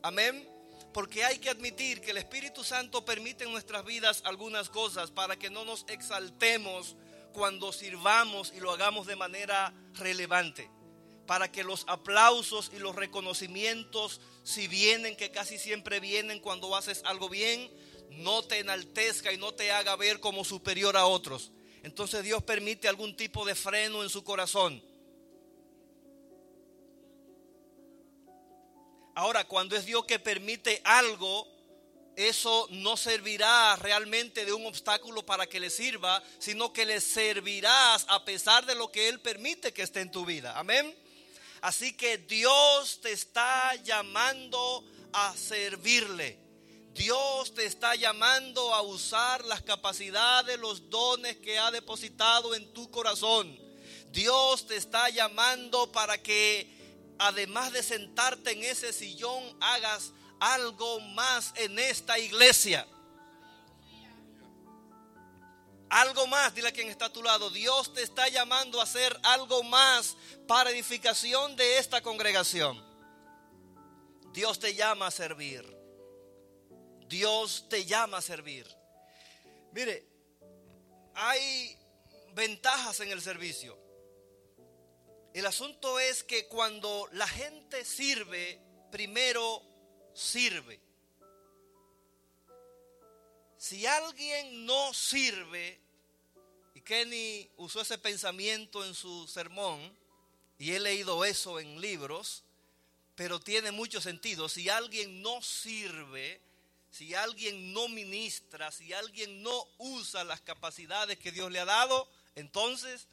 Amén. Porque hay que admitir que el Espíritu Santo permite en nuestras vidas algunas cosas para que no nos exaltemos cuando sirvamos y lo hagamos de manera relevante. para que los aplausos y los reconocimientos, si vienen, que casi siempre vienen cuando haces algo bien, no te enaltezca y no te haga ver como superior a otros. Entonces Dios permite algún tipo de freno en su corazón. Ahora, cuando es Dios que permite algo, eso no servirá realmente de un obstáculo para que le sirva, sino que le servirás a pesar de lo que Él permite que esté en tu vida. Amén. Así que Dios te está llamando a servirle. Dios te está llamando a usar las capacidades, los dones que ha depositado en tu corazón. Dios te está llamando para que además de sentarte en ese sillón hagas algo más en esta iglesia. Algo más, dile a quien está a tu lado. Dios te está llamando a hacer algo más para edificación de esta congregación. Dios te llama a servir. Dios te llama a servir. Mire, hay ventajas en el servicio. El asunto es que cuando la gente sirve, primero sirve. Si alguien no sirve, y Kenny usó ese pensamiento en su sermón, y he leído eso en libros, pero tiene mucho sentido. Si alguien no sirve, si alguien no ministra, si alguien no usa las capacidades que Dios le ha dado, entonces,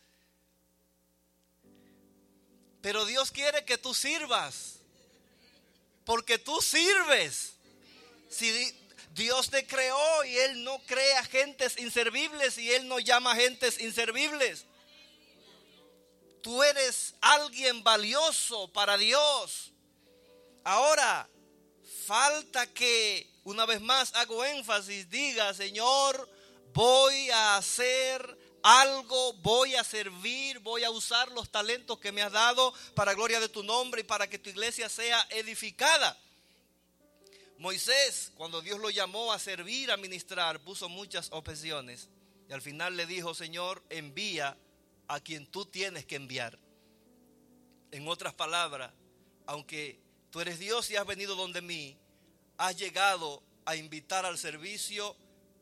pero Dios quiere que tú sirvas, porque tú sirves. Si Dios te creó y Él no crea gentes inservibles y Él no llama gentes inservibles. Tú eres alguien valioso para Dios. Ahora, falta que, una vez más hago énfasis, diga, Señor, voy a hacer algo, voy a servir, voy a usar los talentos que me has dado para gloria de tu nombre y para que tu iglesia sea edificada. Moisés, cuando Dios lo llamó a servir, a ministrar, puso muchas objeciones. Y al final le dijo, Señor, envía a quien tú tienes que enviar. En otras palabras, aunque tú eres Dios y has venido donde mí, has llegado a invitar al servicio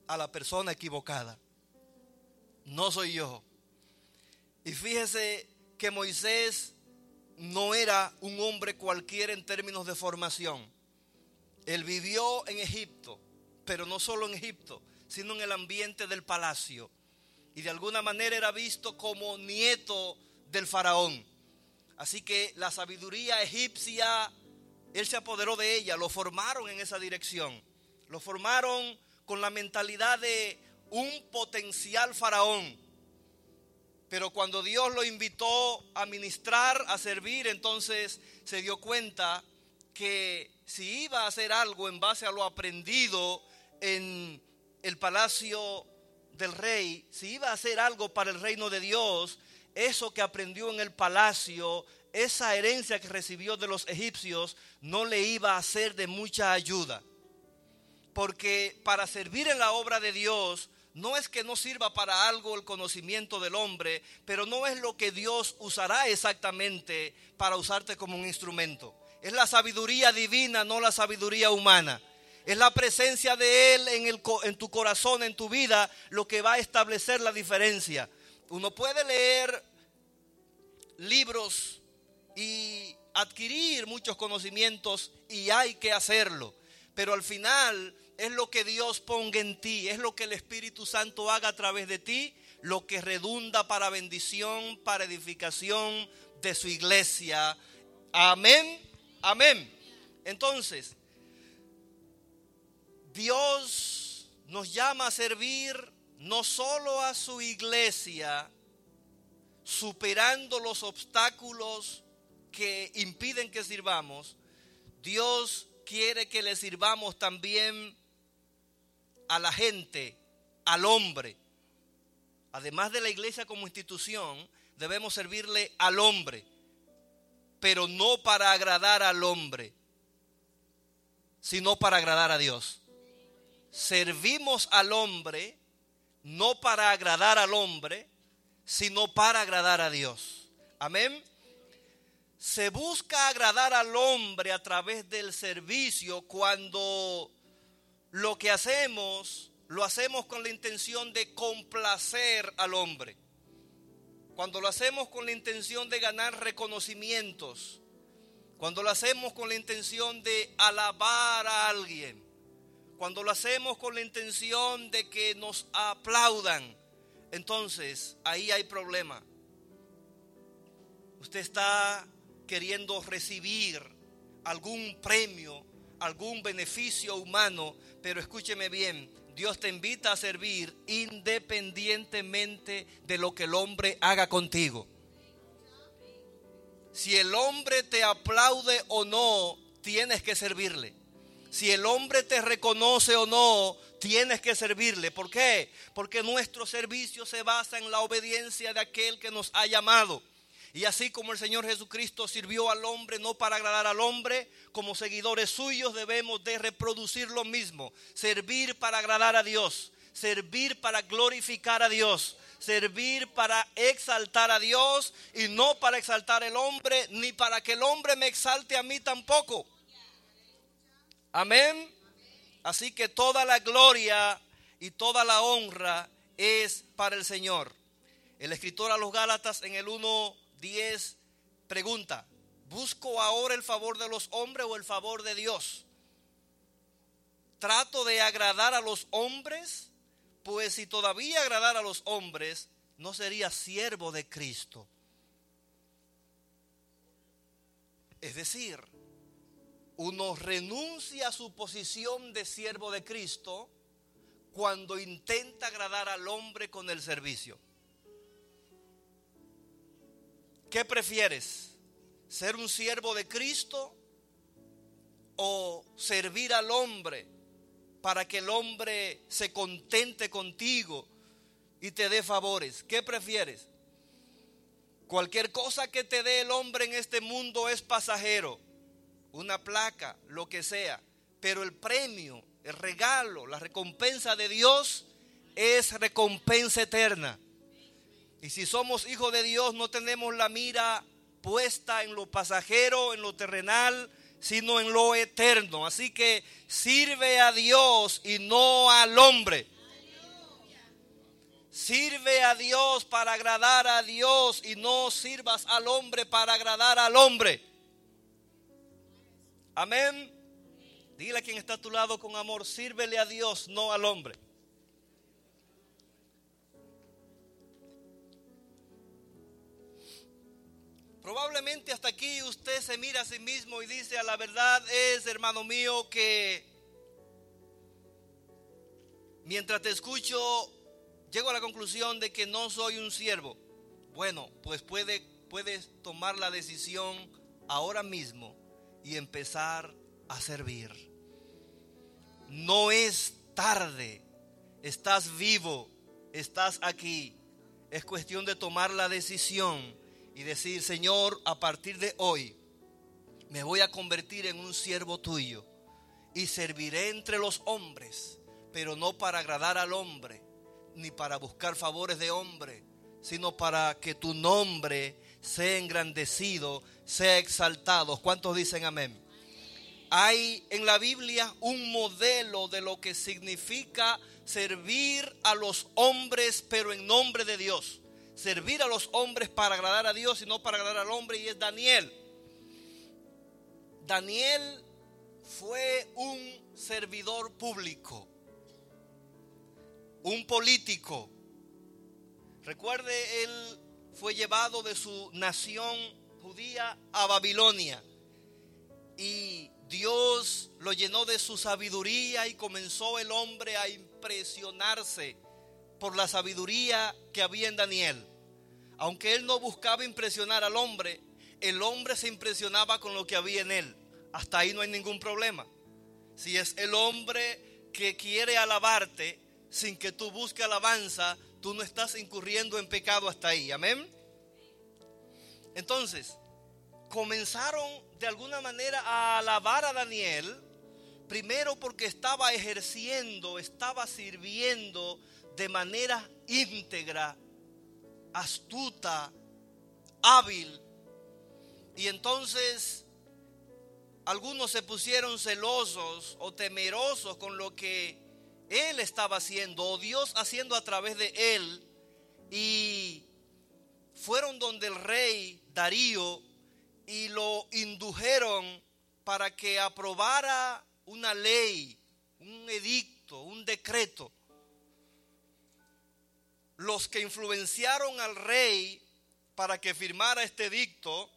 a la persona equivocada. No soy yo. Y fíjese que Moisés no era un hombre cualquiera en términos de formación. Él vivió en Egipto, pero no solo en Egipto, sino en el ambiente del palacio. Y de alguna manera era visto como nieto del faraón. Así que la sabiduría egipcia, él se apoderó de ella, lo formaron en esa dirección. Lo formaron con la mentalidad de un potencial faraón. Pero cuando Dios lo invitó a ministrar, a servir, entonces se dio cuenta que si iba a hacer algo en base a lo aprendido en el palacio del rey, si iba a hacer algo para el reino de Dios, eso que aprendió en el palacio, esa herencia que recibió de los egipcios, no le iba a ser de mucha ayuda. Porque para servir en la obra de Dios, no es que no sirva para algo el conocimiento del hombre, pero no es lo que Dios usará exactamente para usarte como un instrumento. Es la sabiduría divina, no la sabiduría humana. Es la presencia de Él en, el, en tu corazón, en tu vida, lo que va a establecer la diferencia. Uno puede leer libros y adquirir muchos conocimientos y hay que hacerlo. Pero al final es lo que Dios ponga en ti, es lo que el Espíritu Santo haga a través de ti, lo que redunda para bendición, para edificación de su iglesia. Amén, amén. Entonces, Dios nos llama a servir no solo a su iglesia, superando los obstáculos que impiden que sirvamos, Dios quiere que le sirvamos también a la gente, al hombre. Además de la iglesia como institución, debemos servirle al hombre, pero no para agradar al hombre, sino para agradar a Dios. Servimos al hombre no para agradar al hombre, sino para agradar a Dios. Amén. se busca agradar al hombre a través del servicio cuando lo que hacemos lo hacemos con la intención de complacer al hombre. Cuando lo hacemos con la intención de ganar reconocimientos. Cuando lo hacemos con la intención de alabar a alguien. Cuando lo hacemos con la intención de que nos aplaudan. Entonces, ahí hay problema. Usted está queriendo recibir algún premio, algún beneficio humano, pero escúcheme bien, Dios te invita a servir independientemente de lo que el hombre haga contigo. Si el hombre te aplaude o no, tienes que servirle. Si el hombre te reconoce o no, tienes que servirle. ¿Por qué? Porque nuestro servicio se basa en la obediencia de aquel que nos ha llamado. Y así como el Señor Jesucristo sirvió al hombre no para agradar al hombre, como seguidores suyos debemos de reproducir lo mismo. Servir para agradar a Dios, servir para glorificar a Dios, servir para exaltar a Dios y no para exaltar al hombre, ni para que el hombre me exalte a mí tampoco. Amén. Así que toda la gloria y toda la honra es para el Señor. El escritor a los Gálatas en el 1 10 pregunta, ¿busco ahora el favor de los hombres o el favor de Dios? ¿Trato de agradar a los hombres? Pues si todavía agradar a los hombres, no sería siervo de Cristo. Es decir, uno renuncia a su posición de siervo de Cristo cuando intenta agradar al hombre con el servicio. ¿Qué prefieres? ¿Ser un siervo de Cristo o servir al hombre para que el hombre se contente contigo y te dé favores? ¿Qué prefieres? Cualquier cosa que te dé el hombre en este mundo es pasajero, una placa, lo que sea, pero el premio, el regalo, la recompensa de Dios es recompensa eterna. Y si somos hijos de Dios, no tenemos la mira puesta en lo pasajero, en lo terrenal, sino en lo eterno. Así que sirve a Dios y no al hombre. Sirve a Dios para agradar a Dios y no sirvas al hombre para agradar al hombre. Amén. Dile a quien está a tu lado con amor, sírvele a Dios, no al hombre. Probablemente hasta aquí usted se mira a sí mismo y dice, a la verdad es, hermano mío, que mientras te escucho, llego a la conclusión de que no soy un siervo. Bueno, pues puede, puedes tomar la decisión ahora mismo y empezar a servir. No es tarde, estás vivo, estás aquí. Es cuestión de tomar la decisión y decir, Señor, a partir de hoy me voy a convertir en un siervo tuyo y serviré entre los hombres, pero no para agradar al hombre, ni para buscar favores de hombre, sino para que tu nombre sea engrandecido, sea exaltado. ¿Cuántos dicen amén? Hay en la Biblia un modelo de lo que significa servir a los hombres, pero en nombre de Dios servir a los hombres para agradar a Dios y no para agradar al hombre, y es Daniel. Daniel fue un servidor público, un político. Recuerde, él fue llevado de su nación judía a Babilonia y Dios lo llenó de su sabiduría y comenzó el hombre a impresionarse por la sabiduría que había en Daniel. Aunque él no buscaba impresionar al hombre, el hombre se impresionaba con lo que había en él. Hasta ahí no hay ningún problema. Si es el hombre que quiere alabarte sin que tú busques alabanza, tú no estás incurriendo en pecado hasta ahí. Amén. Entonces, comenzaron de alguna manera a alabar a Daniel, primero porque estaba ejerciendo, estaba sirviendo de manera íntegra, astuta, hábil. Y entonces algunos se pusieron celosos o temerosos con lo que él estaba haciendo o Dios haciendo a través de él y fueron donde el rey Darío y lo indujeron para que aprobara una ley, un edicto, un decreto. Los que influenciaron al rey para que firmara este edicto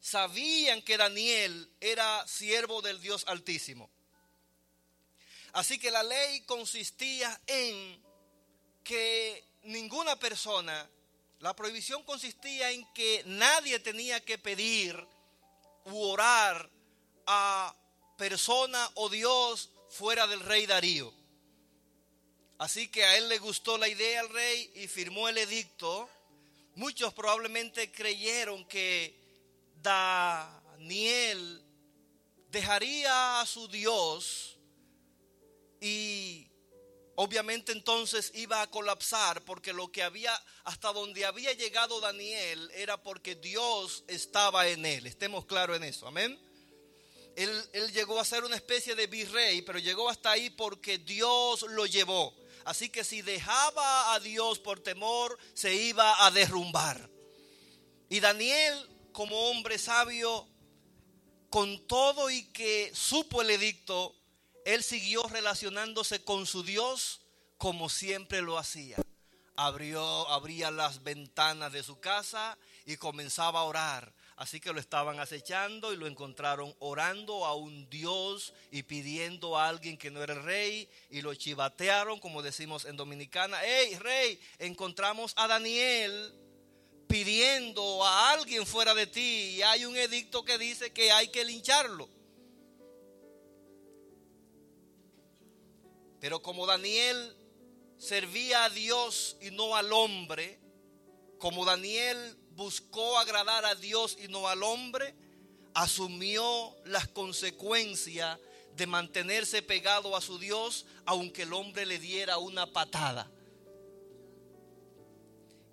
sabían que Daniel era siervo del Dios Altísimo. Así que la ley consistía en que ninguna persona, la prohibición consistía en que nadie tenía que pedir u orar a persona o Dios fuera del rey Darío. Así que a él le gustó la idea al rey y firmó el edicto. Muchos probablemente creyeron que Daniel dejaría a su Dios y obviamente entonces iba a colapsar porque lo que había, hasta donde había llegado Daniel era porque Dios estaba en él. Estemos claros en eso, amén. Él, él llegó a ser una especie de virrey, pero llegó hasta ahí porque Dios lo llevó. Así que si dejaba a Dios por temor, se iba a derrumbar. Y Daniel, como hombre sabio, con todo y que supo el edicto, él siguió relacionándose con su Dios como siempre lo hacía. Abrió, abría las ventanas de su casa y comenzaba a orar. Así que lo estaban acechando y lo encontraron orando a un Dios y pidiendo a alguien que no era el rey y lo chivatearon, como decimos en Dominicana. Hey, rey, encontramos a Daniel pidiendo a alguien fuera de ti y hay un edicto que dice que hay que lincharlo. Pero como Daniel servía a Dios y no al hombre, como Daniel buscó agradar a Dios y no al hombre, asumió las consecuencias de mantenerse pegado a su Dios aunque el hombre le diera una patada.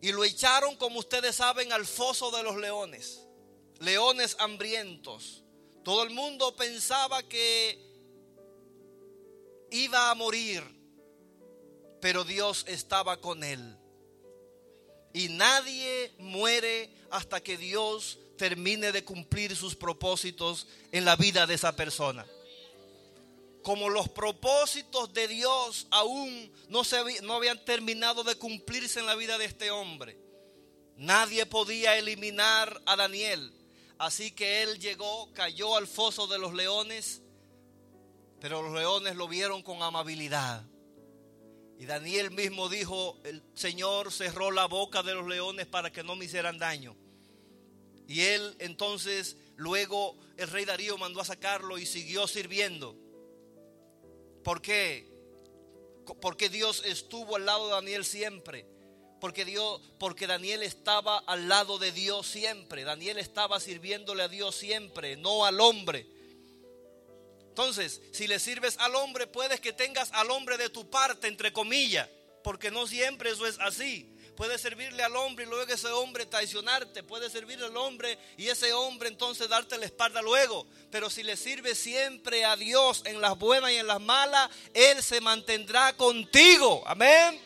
Y lo echaron, como ustedes saben, al foso de los leones, leones hambrientos. Todo el mundo pensaba que iba a morir, pero Dios estaba con él. Y nadie muere hasta que Dios termine de cumplir sus propósitos en la vida de esa persona. Como los propósitos de Dios aún no, se, no habían terminado de cumplirse en la vida de este hombre, nadie podía eliminar a Daniel. Así que él llegó, cayó al foso de los leones, pero los leones lo vieron con amabilidad. Y Daniel mismo dijo, el Señor cerró la boca de los leones para que no me hicieran daño. Y él entonces, luego el rey Darío mandó a sacarlo y siguió sirviendo. ¿Por qué? Porque Dios estuvo al lado de Daniel siempre. Porque Dios, porque Daniel estaba al lado de Dios siempre. Daniel estaba sirviéndole a Dios siempre, no al hombre. Entonces, si le sirves al hombre, puedes que tengas al hombre de tu parte, entre comillas, porque no siempre eso es así. Puedes servirle al hombre y luego ese hombre traicionarte. Puedes servirle al hombre y ese hombre entonces darte la espalda luego. Pero si le sirves siempre a Dios en las buenas y en las malas, Él se mantendrá contigo. Amén.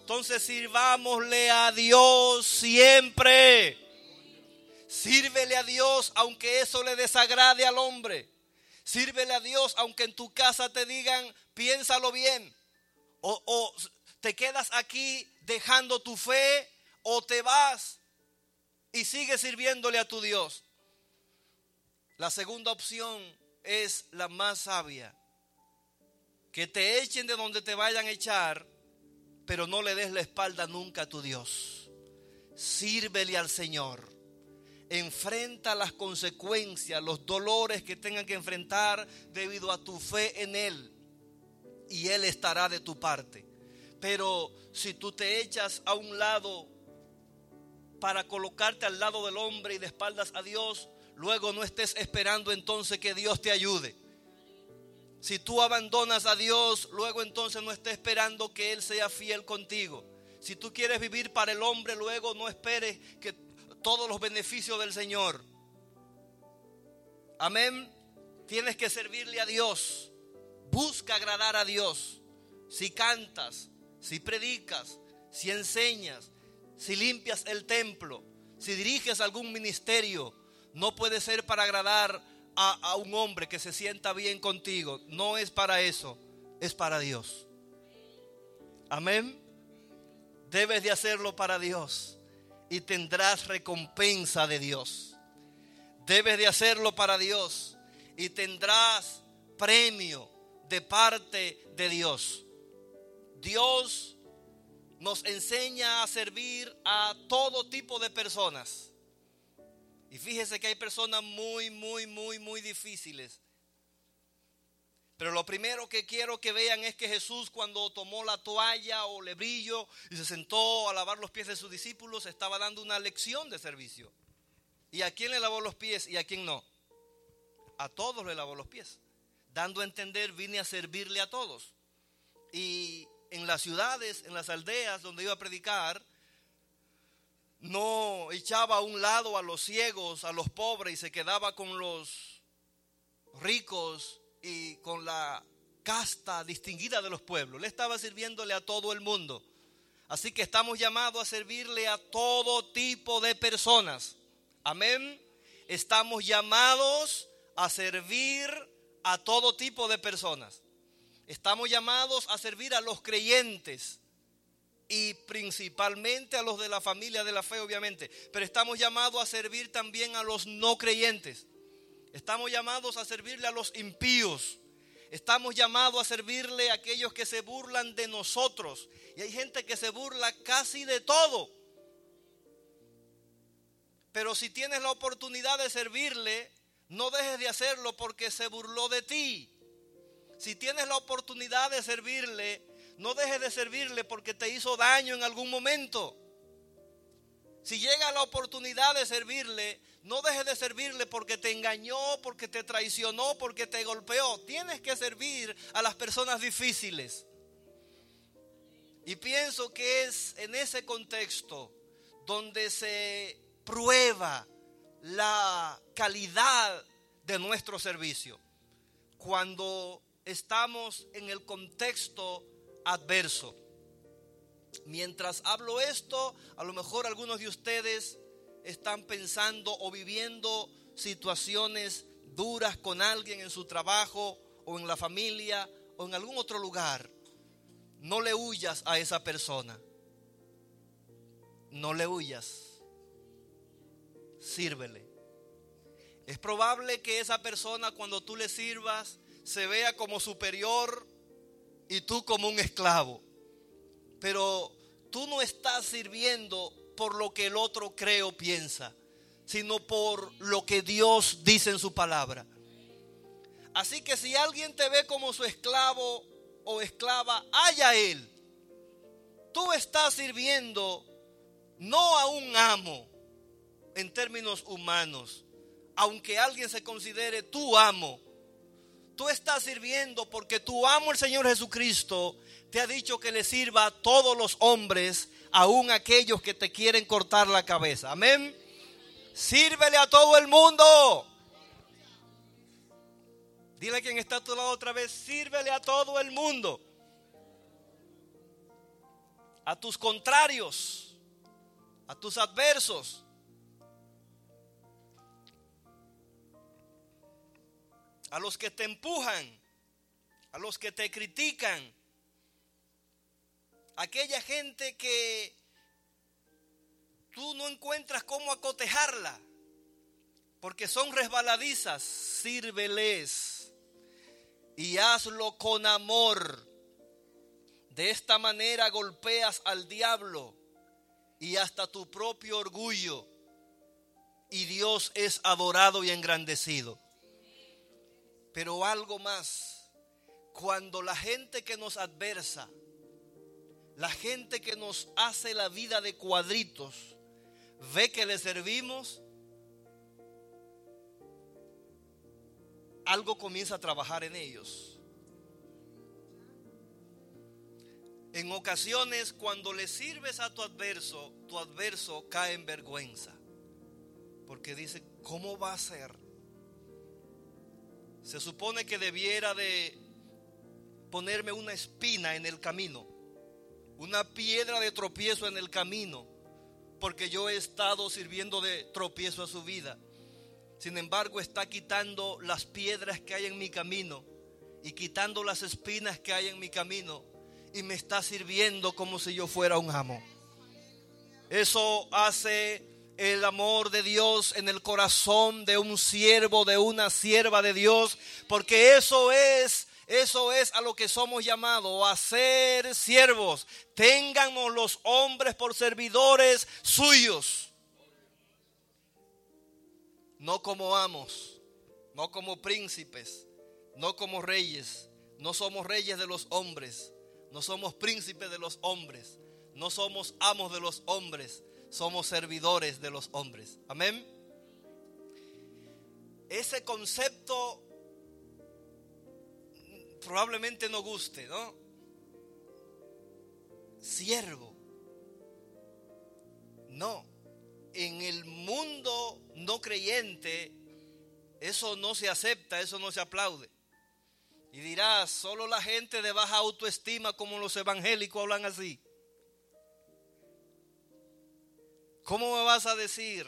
Entonces sirvámosle a Dios siempre. Sírvele a Dios aunque eso le desagrade al hombre. Sírvele a Dios aunque en tu casa te digan, piénsalo bien. O, o te quedas aquí dejando tu fe o te vas y sigues sirviéndole a tu Dios. La segunda opción es la más sabia. Que te echen de donde te vayan a echar, pero no le des la espalda nunca a tu Dios. Sírvele al Señor. Enfrenta las consecuencias, los dolores que tengan que enfrentar debido a tu fe en Él. Y Él estará de tu parte. Pero si tú te echas a un lado para colocarte al lado del hombre y de espaldas a Dios, luego no estés esperando entonces que Dios te ayude. Si tú abandonas a Dios, luego entonces no estés esperando que Él sea fiel contigo. Si tú quieres vivir para el hombre, luego no esperes que todos los beneficios del Señor. Amén. Tienes que servirle a Dios. Busca agradar a Dios. Si cantas, si predicas, si enseñas, si limpias el templo, si diriges algún ministerio, no puede ser para agradar a, a un hombre que se sienta bien contigo. No es para eso, es para Dios. Amén. Debes de hacerlo para Dios y tendrás recompensa de Dios. Debes de hacerlo para Dios y tendrás premio de parte de Dios. Dios nos enseña a servir a todo tipo de personas. Y fíjese que hay personas muy, muy, muy, muy difíciles. Pero lo primero que quiero que vean es que Jesús cuando tomó la toalla o lebrillo y se sentó a lavar los pies de sus discípulos, estaba dando una lección de servicio. ¿Y a quién le lavó los pies y a quién no? A todos le lavó los pies. Dando a entender, vine a servirle a todos. Y en las ciudades, en las aldeas donde iba a predicar, no echaba a un lado a los ciegos, a los pobres y se quedaba con los ricos y con la casta distinguida de los pueblos. Le estaba sirviéndole a todo el mundo. Así que estamos llamados a servirle a todo tipo de personas. Amén. Estamos llamados a servir a todo tipo de personas. Estamos llamados a servir a los creyentes y principalmente a los de la familia de la fe, obviamente. Pero estamos llamados a servir también a los no creyentes. Estamos llamados a servirle a los impíos. Estamos llamados a servirle a aquellos que se burlan de nosotros. Y hay gente que se burla casi de todo. Pero si tienes la oportunidad de servirle, no dejes de hacerlo porque se burló de ti. Si tienes la oportunidad de servirle, no dejes de servirle porque te hizo daño en algún momento. Si llega la oportunidad de servirle, no dejes de servirle porque te engañó, porque te traicionó, porque te golpeó. Tienes que servir a las personas difíciles. Y pienso que es en ese contexto donde se prueba la calidad de nuestro servicio. Cuando estamos en el contexto adverso. Mientras hablo esto, a lo mejor algunos de ustedes están pensando o viviendo situaciones duras con alguien en su trabajo o en la familia o en algún otro lugar. No le huyas a esa persona. No le huyas. Sírvele. Es probable que esa persona cuando tú le sirvas se vea como superior y tú como un esclavo. Pero tú no estás sirviendo por lo que el otro cree o piensa, sino por lo que Dios dice en su palabra. Así que si alguien te ve como su esclavo o esclava, haya él. Tú estás sirviendo no a un amo en términos humanos, aunque alguien se considere tu amo. Tú estás sirviendo porque tu amo el Señor Jesucristo te ha dicho que le sirva a todos los hombres, aun aquellos que te quieren cortar la cabeza. Amén. Sírvele a todo el mundo. Dile a quien está a tu lado otra vez, sírvele a todo el mundo. A tus contrarios, a tus adversos. A los que te empujan, a los que te critican, aquella gente que tú no encuentras cómo acotejarla, porque son resbaladizas, sírveles y hazlo con amor. De esta manera golpeas al diablo y hasta tu propio orgullo, y Dios es adorado y engrandecido. Pero algo más, cuando la gente que nos adversa, la gente que nos hace la vida de cuadritos ve que le servimos, algo comienza a trabajar en ellos. En ocasiones cuando le sirves a tu adverso, tu adverso cae en vergüenza. Porque dice, ¿cómo va a ser se supone que debiera de ponerme una espina en el camino, una piedra de tropiezo en el camino, porque yo he estado sirviendo de tropiezo a su vida. Sin embargo, está quitando las piedras que hay en mi camino y quitando las espinas que hay en mi camino y me está sirviendo como si yo fuera un amo. Eso hace el amor de Dios en el corazón de un siervo, de una sierva de Dios, porque eso es eso es a lo que somos llamados, a ser siervos. Ténganos los hombres por servidores suyos. No como amos, no como príncipes, no como reyes. No somos reyes de los hombres, no somos príncipes de los hombres, no somos amos de los hombres, somos servidores de los hombres. Amén. Ese concepto probablemente no guste, ¿no? Siervo. No. En el mundo no creyente, eso no se acepta, eso no se aplaude. Y dirás, solo la gente de baja autoestima como los evangélicos hablan así. ¿Cómo me vas a decir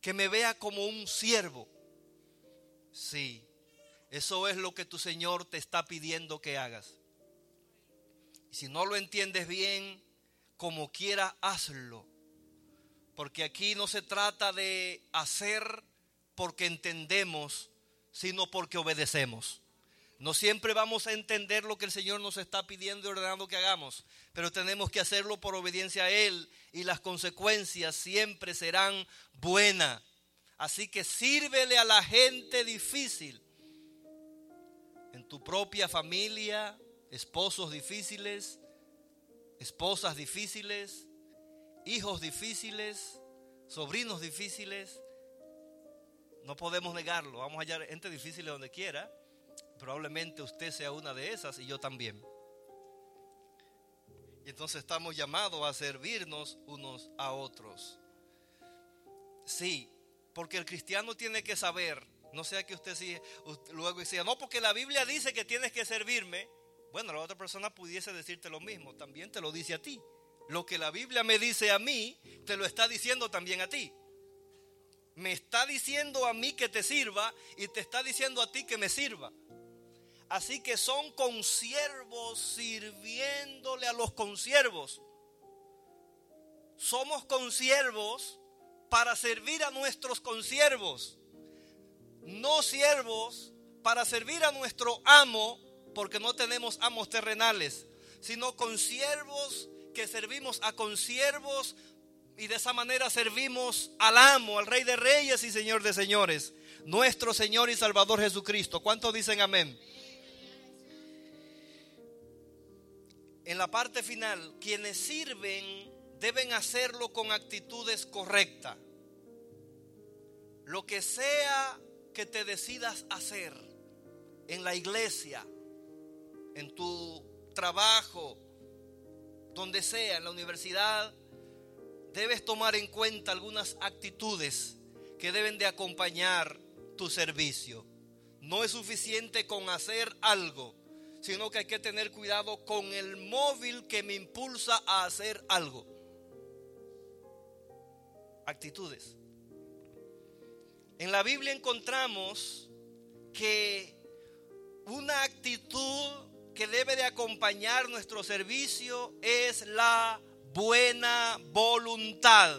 que me vea como un siervo? Sí, eso es lo que tu Señor te está pidiendo que hagas. Y si no lo entiendes bien, como quiera, hazlo. Porque aquí no se trata de hacer porque entendemos, sino porque obedecemos. No siempre vamos a entender lo que el Señor nos está pidiendo y ordenando que hagamos, pero tenemos que hacerlo por obediencia a Él y las consecuencias siempre serán buenas. Así que sírvele a la gente difícil en tu propia familia, esposos difíciles, esposas difíciles, hijos difíciles, sobrinos difíciles. No podemos negarlo. Vamos a hallar gente difícil donde quiera. Probablemente usted sea una de esas y yo también. Y entonces estamos llamados a servirnos unos a otros. Sí, porque el cristiano tiene que saber no sea que usted sí, luego decía, no, porque la Biblia dice que tienes que servirme. Bueno, la otra persona pudiese decirte lo mismo, también te lo dice a ti. Lo que la Biblia me dice a mí, te lo está diciendo también a ti. Me está diciendo a mí que te sirva y te está diciendo a ti que me sirva. Así que son consiervos sirviéndole a los consiervos. Somos consiervos para servir a nuestros consiervos no siervos para servir a nuestro amo, porque no tenemos amos terrenales, sino consiervos que servimos a consiervos y de esa manera servimos al amo, al rey de reyes y señor de señores, nuestro Señor y Salvador Jesucristo. ¿Cuántos dicen amén? En la parte final, quienes sirven deben hacerlo con actitudes correctas. Lo que sea que te decidas hacer en la iglesia, en tu trabajo, donde sea, en la universidad, debes tomar en cuenta algunas actitudes que deben de acompañar tu servicio. No es suficiente con hacer algo, sino que hay que tener cuidado con el móvil que me impulsa a hacer algo. Actitudes. En la Biblia encontramos que una actitud que debe de acompañar nuestro servicio es la buena voluntad.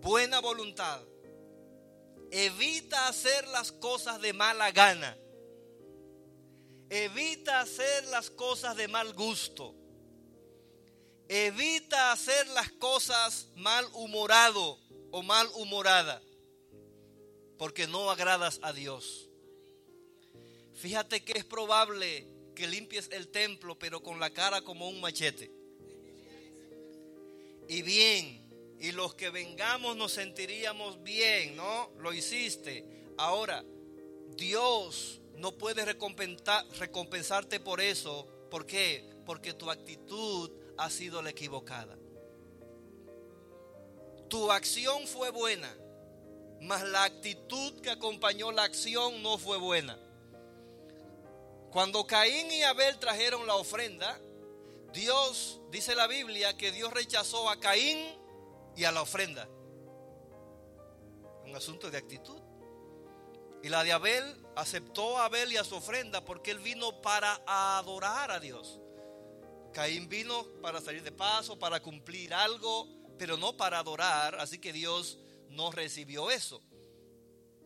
Buena voluntad. Evita hacer las cosas de mala gana. Evita hacer las cosas de mal gusto. Evita hacer las cosas mal humorado o mal humorada, porque no agradas a Dios. Fíjate que es probable que limpies el templo, pero con la cara como un machete. Y bien, y los que vengamos nos sentiríamos bien, ¿no? Lo hiciste. Ahora, Dios no puede recompensarte por eso. ¿Por qué? Porque tu actitud ha sido la equivocada tu acción fue buena, mas la actitud que acompañó la acción no fue buena. Cuando Caín y Abel trajeron la ofrenda, Dios, dice la Biblia, que Dios rechazó a Caín y a la ofrenda. Un asunto de actitud. Y la de Abel aceptó a Abel y a su ofrenda porque él vino para adorar a Dios. Caín vino para salir de paso, para cumplir algo, pero no para adorar, así que Dios no recibió eso.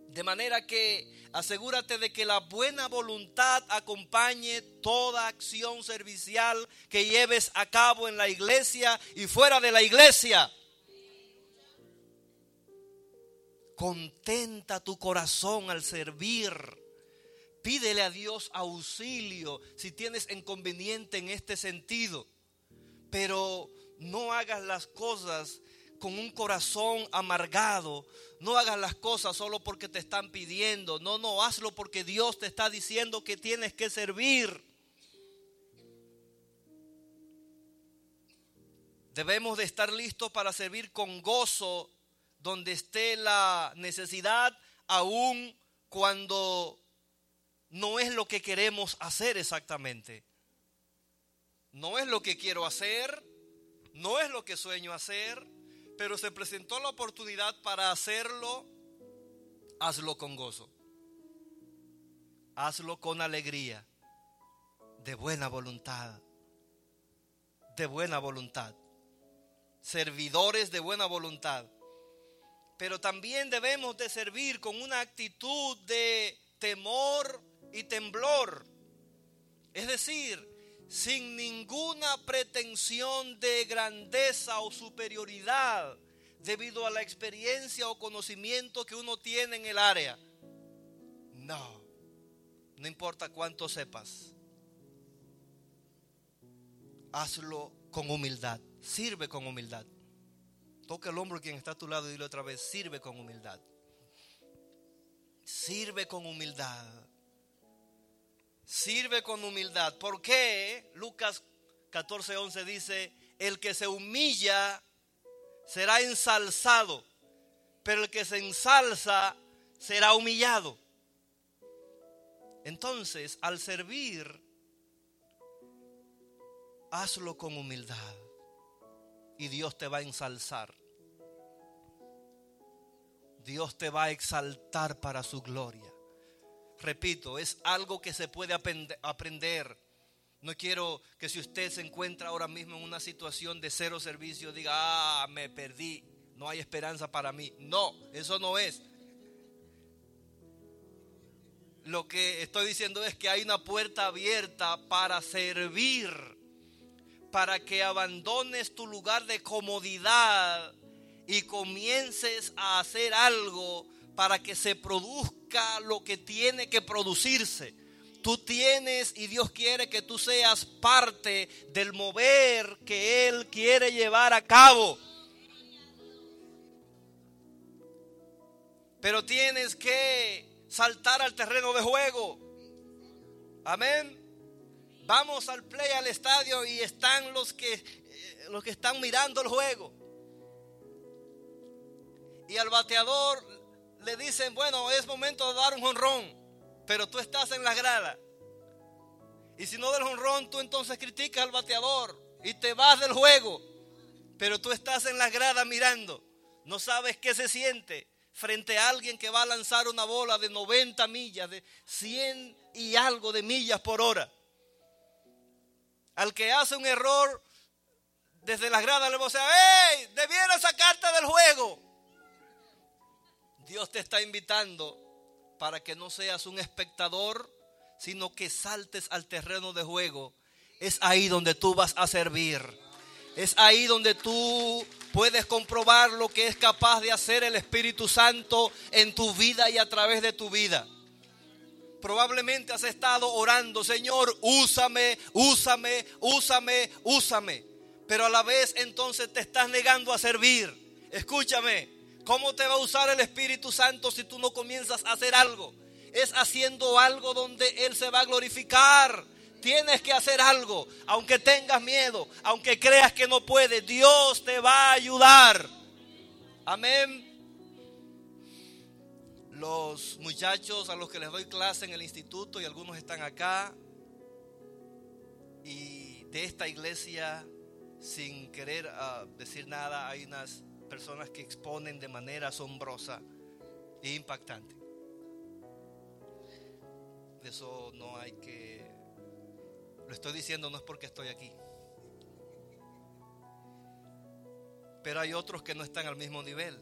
De manera que asegúrate de que la buena voluntad acompañe toda acción servicial que lleves a cabo en la iglesia y fuera de la iglesia. Contenta tu corazón al servir. Pídele a Dios auxilio si tienes inconveniente en este sentido. Pero no hagas las cosas con un corazón amargado. No hagas las cosas solo porque te están pidiendo. No, no, hazlo porque Dios te está diciendo que tienes que servir. Debemos de estar listos para servir con gozo donde esté la necesidad, aun cuando no es lo que queremos hacer exactamente. No es lo que quiero hacer, no es lo que sueño hacer, pero se presentó la oportunidad para hacerlo, hazlo con gozo. Hazlo con alegría, de buena voluntad, de buena voluntad. Servidores de buena voluntad pero también debemos de servir con una actitud de temor y temblor. Es decir, sin ninguna pretensión de grandeza o superioridad debido a la experiencia o conocimiento que uno tiene en el área. No, no importa cuánto sepas. Hazlo con humildad, sirve con humildad. Toca el hombro quien está a tu lado y dile otra vez, sirve con humildad. Sirve con humildad. Sirve con humildad. ¿Por qué? Lucas 14:11 dice, el que se humilla será ensalzado, pero el que se ensalza será humillado. Entonces, al servir, hazlo con humildad y Dios te va a ensalzar. Dios te va a exaltar para su gloria. Repito, es algo que se puede aprender. No quiero que si usted se encuentra ahora mismo en una situación de cero servicio, diga, ah, me perdí, no hay esperanza para mí. No, eso no es. Lo que estoy diciendo es que hay una puerta abierta para servir para que abandones tu lugar de comodidad y comiences a hacer algo para que se produzca lo que tiene que producirse. Tú tienes y Dios quiere que tú seas parte del mover que Él quiere llevar a cabo. Pero tienes que saltar al terreno de juego. Amén. Vamos al play, al estadio y están los que, eh, los que están mirando el juego. Y al bateador le dicen, bueno, es momento de dar un jonrón, pero tú estás en la grada. Y si no del jonrón, tú entonces criticas al bateador y te vas del juego, pero tú estás en la grada mirando. No sabes qué se siente frente a alguien que va a lanzar una bola de 90 millas, de 100 y algo de millas por hora. Al que hace un error desde las gradas le vocea, ¡Ey! Debiera sacarte del juego. Dios te está invitando para que no seas un espectador, sino que saltes al terreno de juego. Es ahí donde tú vas a servir. Es ahí donde tú puedes comprobar lo que es capaz de hacer el Espíritu Santo en tu vida y a través de tu vida. Probablemente has estado orando, Señor, úsame, úsame, úsame, úsame. Pero a la vez entonces te estás negando a servir. Escúchame, ¿cómo te va a usar el Espíritu Santo si tú no comienzas a hacer algo? Es haciendo algo donde Él se va a glorificar. Tienes que hacer algo, aunque tengas miedo, aunque creas que no puedes, Dios te va a ayudar. Amén. los muchachos a los que les doy clase en el instituto y algunos están acá. Y de esta iglesia, sin querer ah, decir nada, hay unas personas que exponen de manera asombrosa e impactante. De eso no hay que... Lo estoy diciendo no es porque estoy aquí. Pero hay otros que no están al mismo nivel.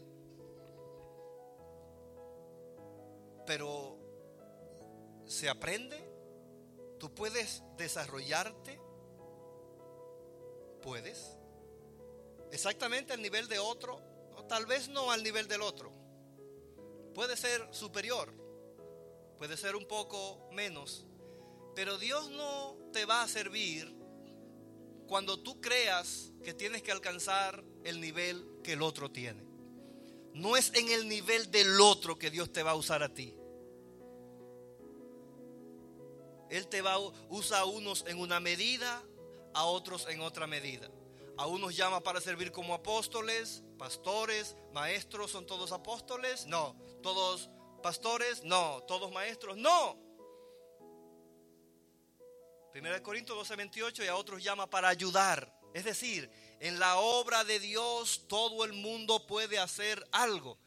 Pero se aprende. Tú puedes desarrollarte. Puedes. Exactamente al nivel de otro. O tal vez no al nivel del otro. Puede ser superior. Puede ser un poco menos. Pero Dios no te va a servir cuando tú creas que tienes que alcanzar el nivel que el otro tiene. No es en el nivel del otro que Dios te va a usar a ti. Él te va usa a unos en una medida, a otros en otra medida. A unos llama para servir como apóstoles, pastores, maestros, ¿son todos apóstoles? No. ¿Todos pastores? No. ¿Todos maestros? No. 1 Corintios 12, 28 y a otros llama para ayudar. Es decir, en la obra de Dios todo el mundo puede hacer algo.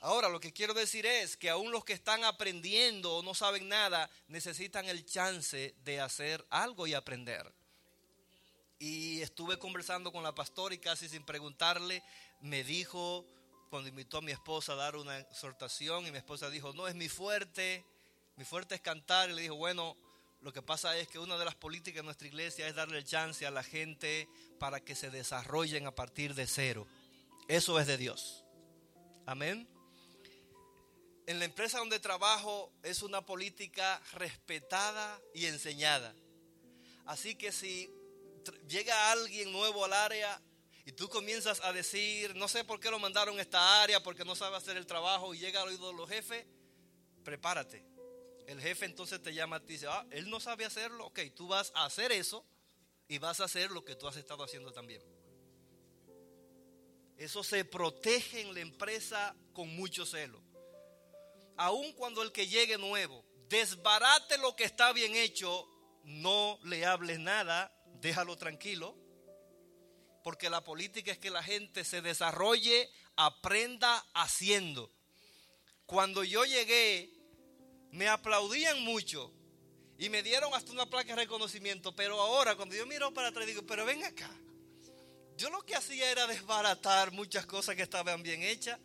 Ahora lo que quiero decir es que aún los que están aprendiendo o no saben nada necesitan el chance de hacer algo y aprender. Y estuve conversando con la pastora y casi sin preguntarle me dijo, cuando invitó a mi esposa a dar una exhortación y mi esposa dijo, no es mi fuerte, mi fuerte es cantar. Y le dijo, bueno, lo que pasa es que una de las políticas de nuestra iglesia es darle el chance a la gente para que se desarrollen a partir de cero. Eso es de Dios. Amén. En la empresa donde trabajo es una política respetada y enseñada. Así que si llega alguien nuevo al área y tú comienzas a decir, no sé por qué lo mandaron a esta área, porque no sabe hacer el trabajo y llega al oído de los jefes, prepárate el jefe entonces te llama y te dice, ah, él no sabe hacerlo, ok, tú vas a hacer eso y vas a hacer lo que tú has estado haciendo también. Eso se protege en la empresa con mucho celo. Aun cuando el que llegue nuevo desbarate lo que está bien hecho, no le hables nada, déjalo tranquilo, porque la política es que la gente se desarrolle, aprenda haciendo. Cuando yo llegué me aplaudían mucho y me dieron hasta una placa de reconocimiento, pero ahora cuando yo miro para atrás digo, pero ven acá, yo lo que hacía era desbaratar muchas cosas que estaban bien hechas,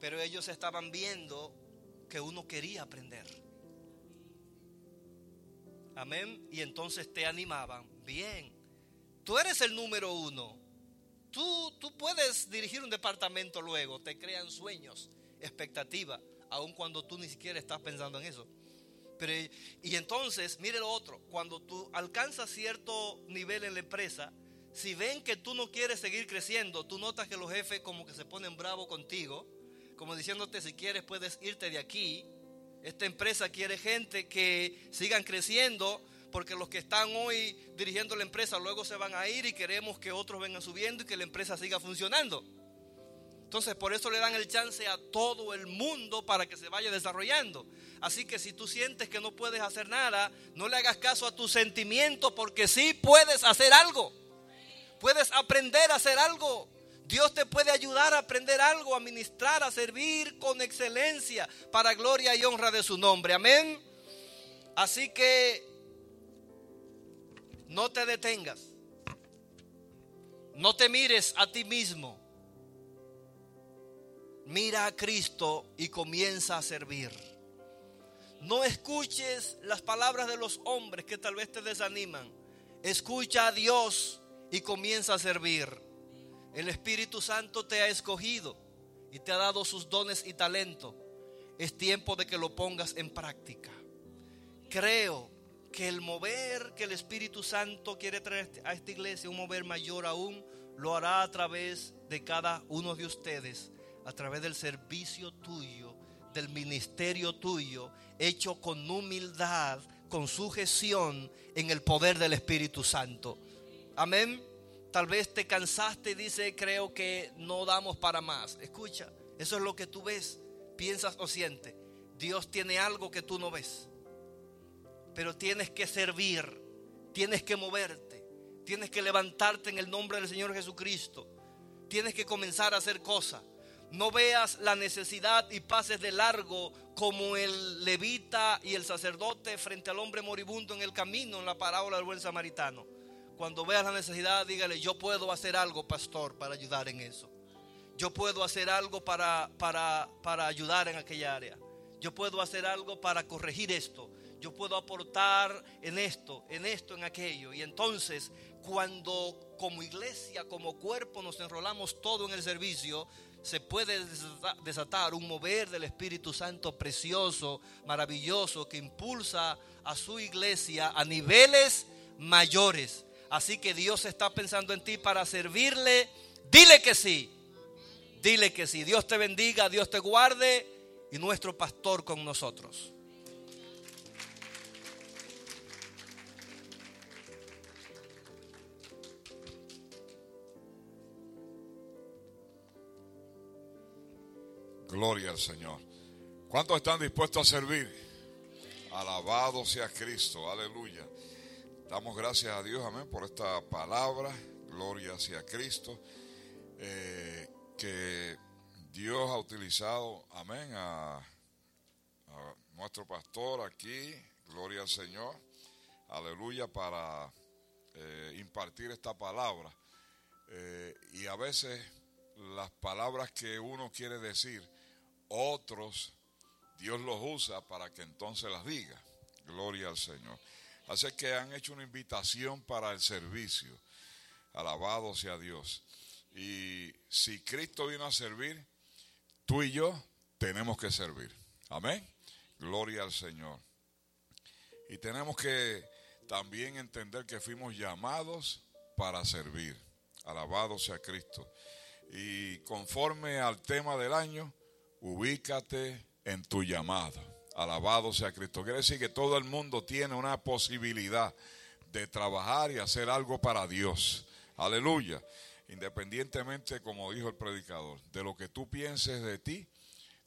pero ellos estaban viendo que uno quería aprender. Amén. Y entonces te animaban. Bien, tú eres el número uno. Tú, tú puedes dirigir un departamento luego. Te crean sueños, expectativas aun cuando tú ni siquiera estás pensando en eso. Pero, y entonces, mire lo otro, cuando tú alcanzas cierto nivel en la empresa, si ven que tú no quieres seguir creciendo, tú notas que los jefes como que se ponen bravos contigo, como diciéndote si quieres puedes irte de aquí. Esta empresa quiere gente que sigan creciendo, porque los que están hoy dirigiendo la empresa luego se van a ir y queremos que otros vengan subiendo y que la empresa siga funcionando. Entonces por eso le dan el chance a todo el mundo para que se vaya desarrollando. Así que si tú sientes que no puedes hacer nada, no le hagas caso a tus sentimientos porque sí puedes hacer algo. Puedes aprender a hacer algo. Dios te puede ayudar a aprender algo, a ministrar, a servir con excelencia para gloria y honra de su nombre. Amén. Así que no te detengas. No te mires a ti mismo mira a Cristo y comienza a servir. No escuches las palabras de los hombres que tal vez te desaniman. Escucha a Dios y comienza a servir. El Espíritu Santo te ha escogido y te ha dado sus dones y talento. Es tiempo de que lo pongas en práctica. Creo que el mover que el Espíritu Santo quiere traer a esta iglesia, un mover mayor aún, lo hará a través de cada uno de ustedes a través del servicio tuyo, del ministerio tuyo, hecho con humildad, con sujeción en el poder del Espíritu Santo. Amén. Tal vez te cansaste y dice, creo que no damos para más. Escucha, eso es lo que tú ves, piensas o sientes. Dios tiene algo que tú no ves. Pero tienes que servir, tienes que moverte, tienes que levantarte en el nombre del Señor Jesucristo. Tienes que comenzar a hacer cosas. No veas la necesidad y pases de largo como el levita y el sacerdote frente al hombre moribundo en el camino en la parábola del buen samaritano. Cuando veas la necesidad, dígale, yo puedo hacer algo, pastor, para ayudar en eso. Yo puedo hacer algo para, para, para ayudar en aquella área. Yo puedo hacer algo para corregir esto. Yo puedo aportar en esto, en esto, en aquello. Y entonces, cuando como iglesia, como cuerpo nos enrolamos todo en el servicio, se puede desata- desatar un mover del Espíritu Santo precioso, maravilloso, que impulsa a su iglesia a niveles mayores. Así que Dios está pensando en ti para servirle. Dile que sí. Dile que sí. Dios te bendiga, Dios te guarde y nuestro pastor con nosotros. Gloria al Señor. ¿Cuántos están dispuestos a servir? Alabado sea Cristo, aleluya. Damos gracias a Dios, amén, por esta palabra. Gloria sea Cristo. eh, que Dios ha utilizado, amén, a, a nuestro pastor aquí. Gloria al Señor. Aleluya, para eh, impartir esta palabra. Eh, y a veces las palabras que uno quiere decir, otros Dios los usa para que entonces las diga. Gloria al Señor. Así que han hecho una invitación para el servicio. Alabado sea Dios. Y si Cristo vino a servir, tú y yo tenemos que servir. Amén. Gloria al Señor. Y tenemos que también entender que fuimos llamados para servir. Alabado sea Cristo. Y conforme al tema del año, ubícate en tu llamado. Alabado sea Cristo. Quiere decir que todo el mundo tiene una posibilidad de trabajar y hacer algo para Dios. Aleluya. Independientemente, como dijo el predicador, de lo que tú pienses de ti,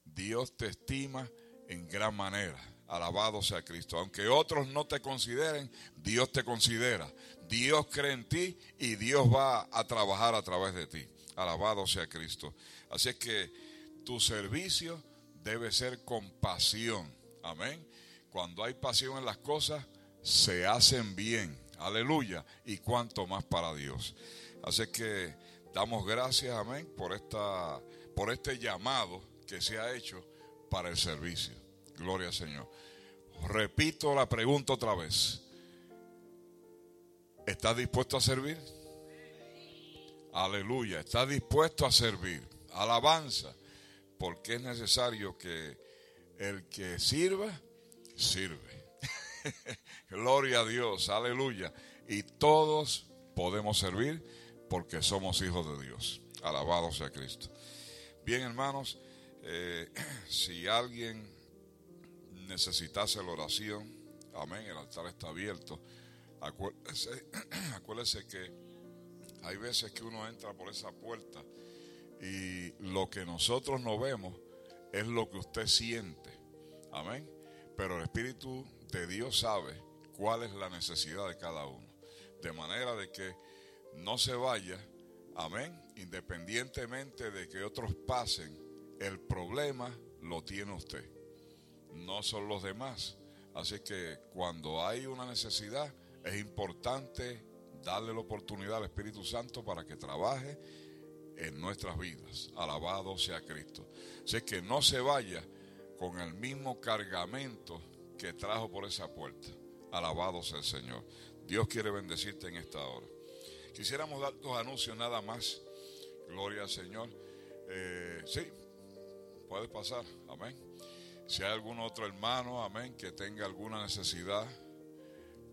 Dios te estima en gran manera. Alabado sea Cristo. Aunque otros no te consideren, Dios te considera. Dios cree en ti y Dios va a trabajar a través de ti. Alabado sea Cristo. Así es que tu servicio debe ser con pasión. Amén. Cuando hay pasión en las cosas, se hacen bien. Aleluya. Y cuanto más para Dios. Así que damos gracias, amén, por esta por este llamado que se ha hecho para el servicio. Gloria al Señor. Repito la pregunta otra vez. ¿Estás dispuesto a servir? Aleluya. ¿Estás dispuesto a servir? Alabanza. Porque es necesario que el que sirva, sirve. [LAUGHS] Gloria a Dios. Aleluya. Y todos podemos servir porque somos hijos de Dios. Alabado sea Cristo. Bien, hermanos, eh, [CLEARS THROAT] si alguien necesitase la oración, amén, el altar está abierto. Acuérdese, [CLEARS THROAT] acuérdese que hay veces que uno entra por esa puerta y lo que nosotros no vemos es lo que usted siente. Amén. Pero el Espíritu de Dios sabe cuál es la necesidad de cada uno. De manera de que no se vaya, amén, independientemente de que otros pasen, el problema lo tiene usted, no son los demás. Así que cuando hay una necesidad, es importante darle la oportunidad al Espíritu Santo para que trabaje en nuestras vidas. Alabado sea Cristo. Así que no se vaya con el mismo cargamento que trajo por esa puerta. Alabado sea el Señor. Dios quiere bendecirte en esta hora. Quisiéramos dar dos anuncios nada más. Gloria al Señor. Eh, sí, puede pasar. Amén. Si hay algún otro hermano, amén, que tenga alguna necesidad,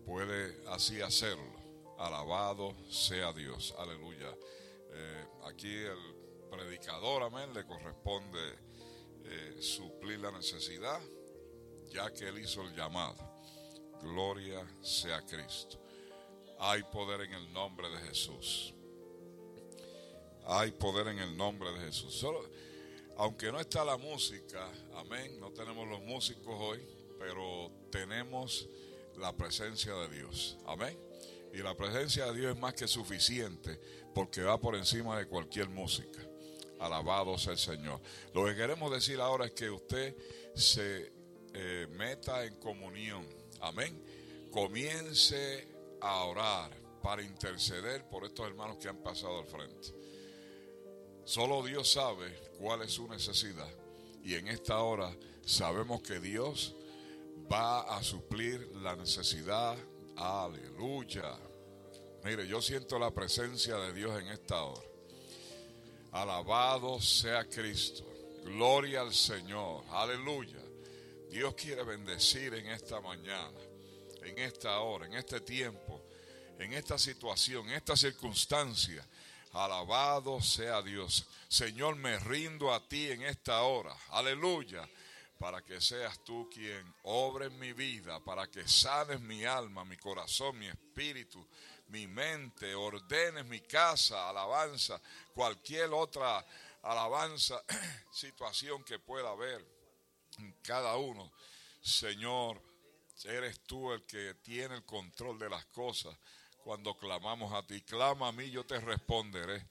puede así hacerlo. Alabado sea Dios. Aleluya. Eh, aquí el predicador, amén, le corresponde eh, suplir la necesidad, ya que él hizo el llamado. Gloria sea Cristo. Hay poder en el nombre de Jesús. Hay poder en el nombre de Jesús. Solo Aunque no está la música, amén, no tenemos los músicos hoy, pero tenemos la presencia de Dios, amén. Y la presencia de Dios es más que suficiente porque va por encima de cualquier música. Alabado sea el Señor. Lo que queremos decir ahora es que usted se eh, meta en comunión, amén. Comience a orar para interceder por estos hermanos que han pasado al frente. Solo Dios sabe cuál es su necesidad. Y en esta hora sabemos que Dios va a suplir la necesidad. Aleluya. Mire, yo siento la presencia de Dios en esta hora. Alabado sea Cristo. Gloria al Señor. Aleluya. Dios quiere bendecir en esta mañana, en esta hora, en este tiempo, en esta situación, en esta circunstancia. Alabado sea Dios. Señor, me rindo a ti en esta hora. Aleluya. Para que seas tú quien obre mi vida, para que sanes mi alma, mi corazón, mi espíritu, mi mente, ordenes mi casa, alabanza, cualquier otra alabanza, [CLEARS THROAT] situación que pueda haber en cada uno. Señor, eres tú el que tiene el control de las cosas. Cuando clamamos a ti, clama a mí, yo te responderé.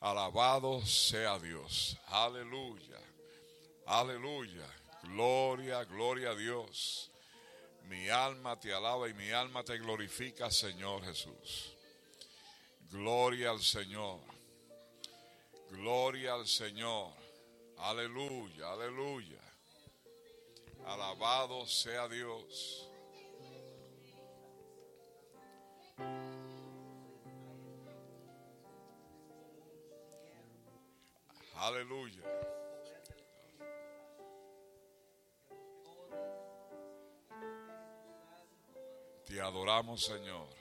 Alabado sea Dios. Aleluya. Aleluya. Gloria, gloria a Dios. Mi alma te alaba y mi alma te glorifica, Señor Jesús. Gloria al Señor. Gloria al Señor. Aleluya, aleluya. Alabado sea Dios. Aleluya. Adoramos, Señor.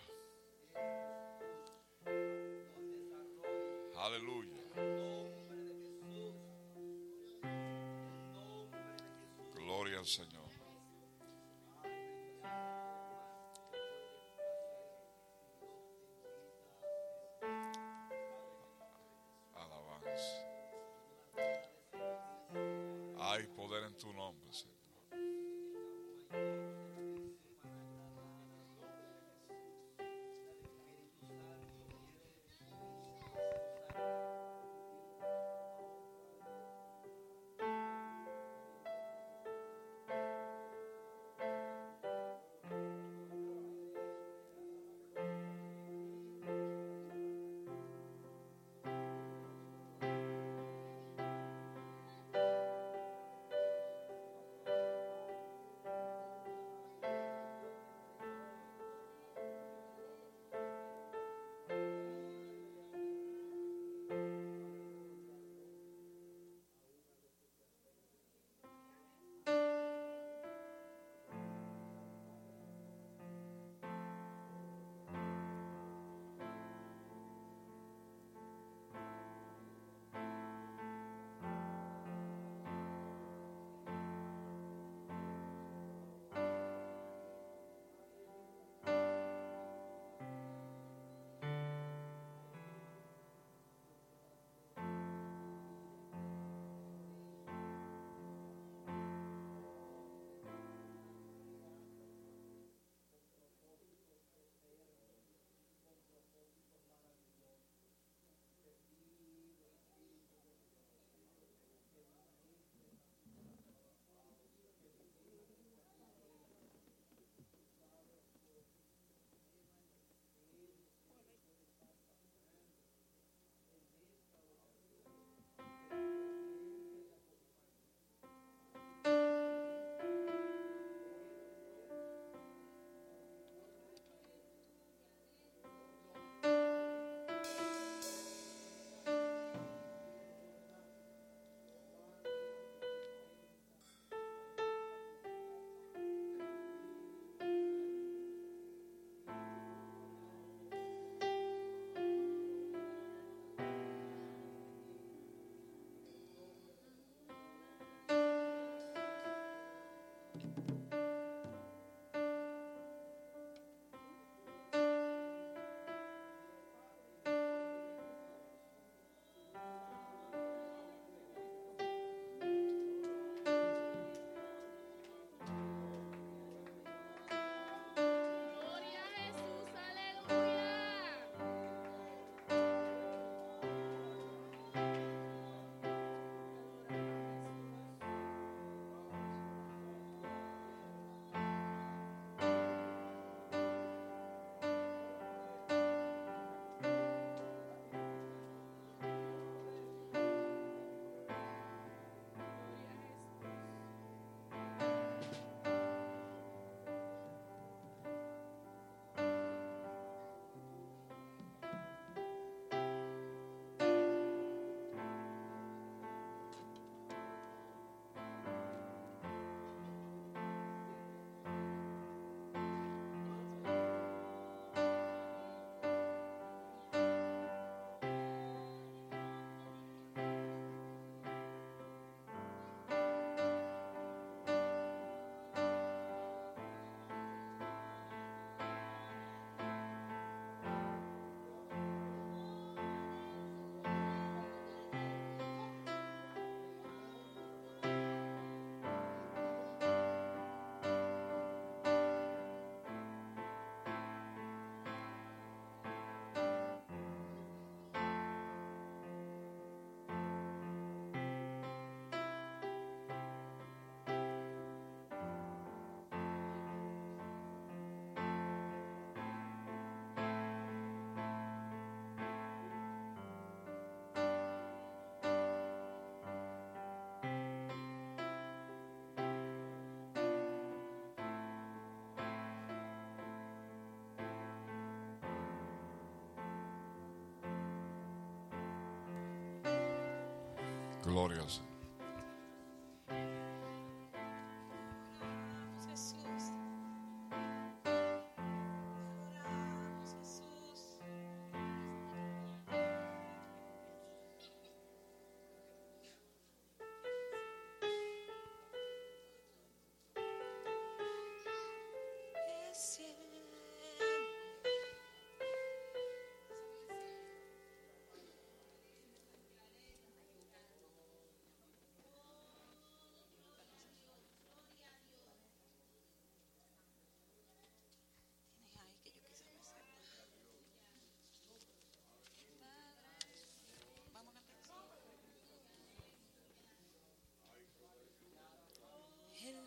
Gloria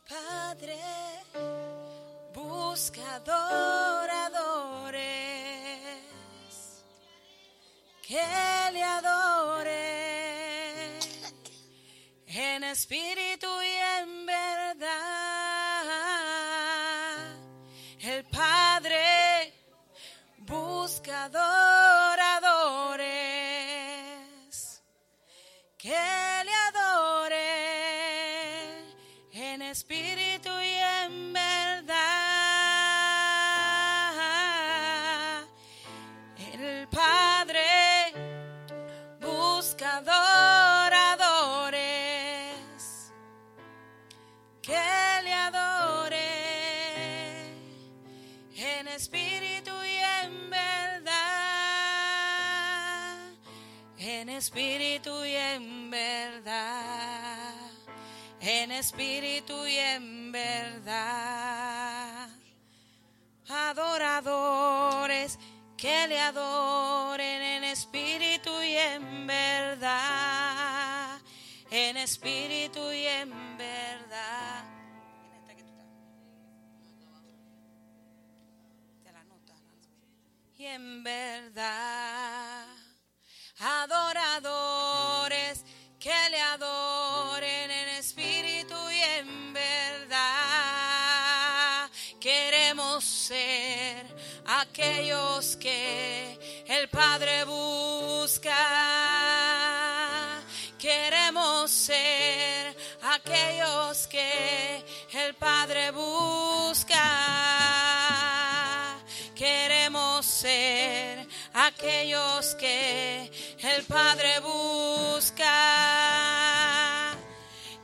Padre busca adoradores. Que le adoren [LAUGHS] en espíritu espíritu y en verdad, en espíritu y en verdad. Adoradores que le adoren en espíritu y en verdad, en espíritu y en verdad. Y en verdad, adoradores Padre busca. Queremos ser aquellos que el Padre busca. Queremos ser aquellos que el Padre busca.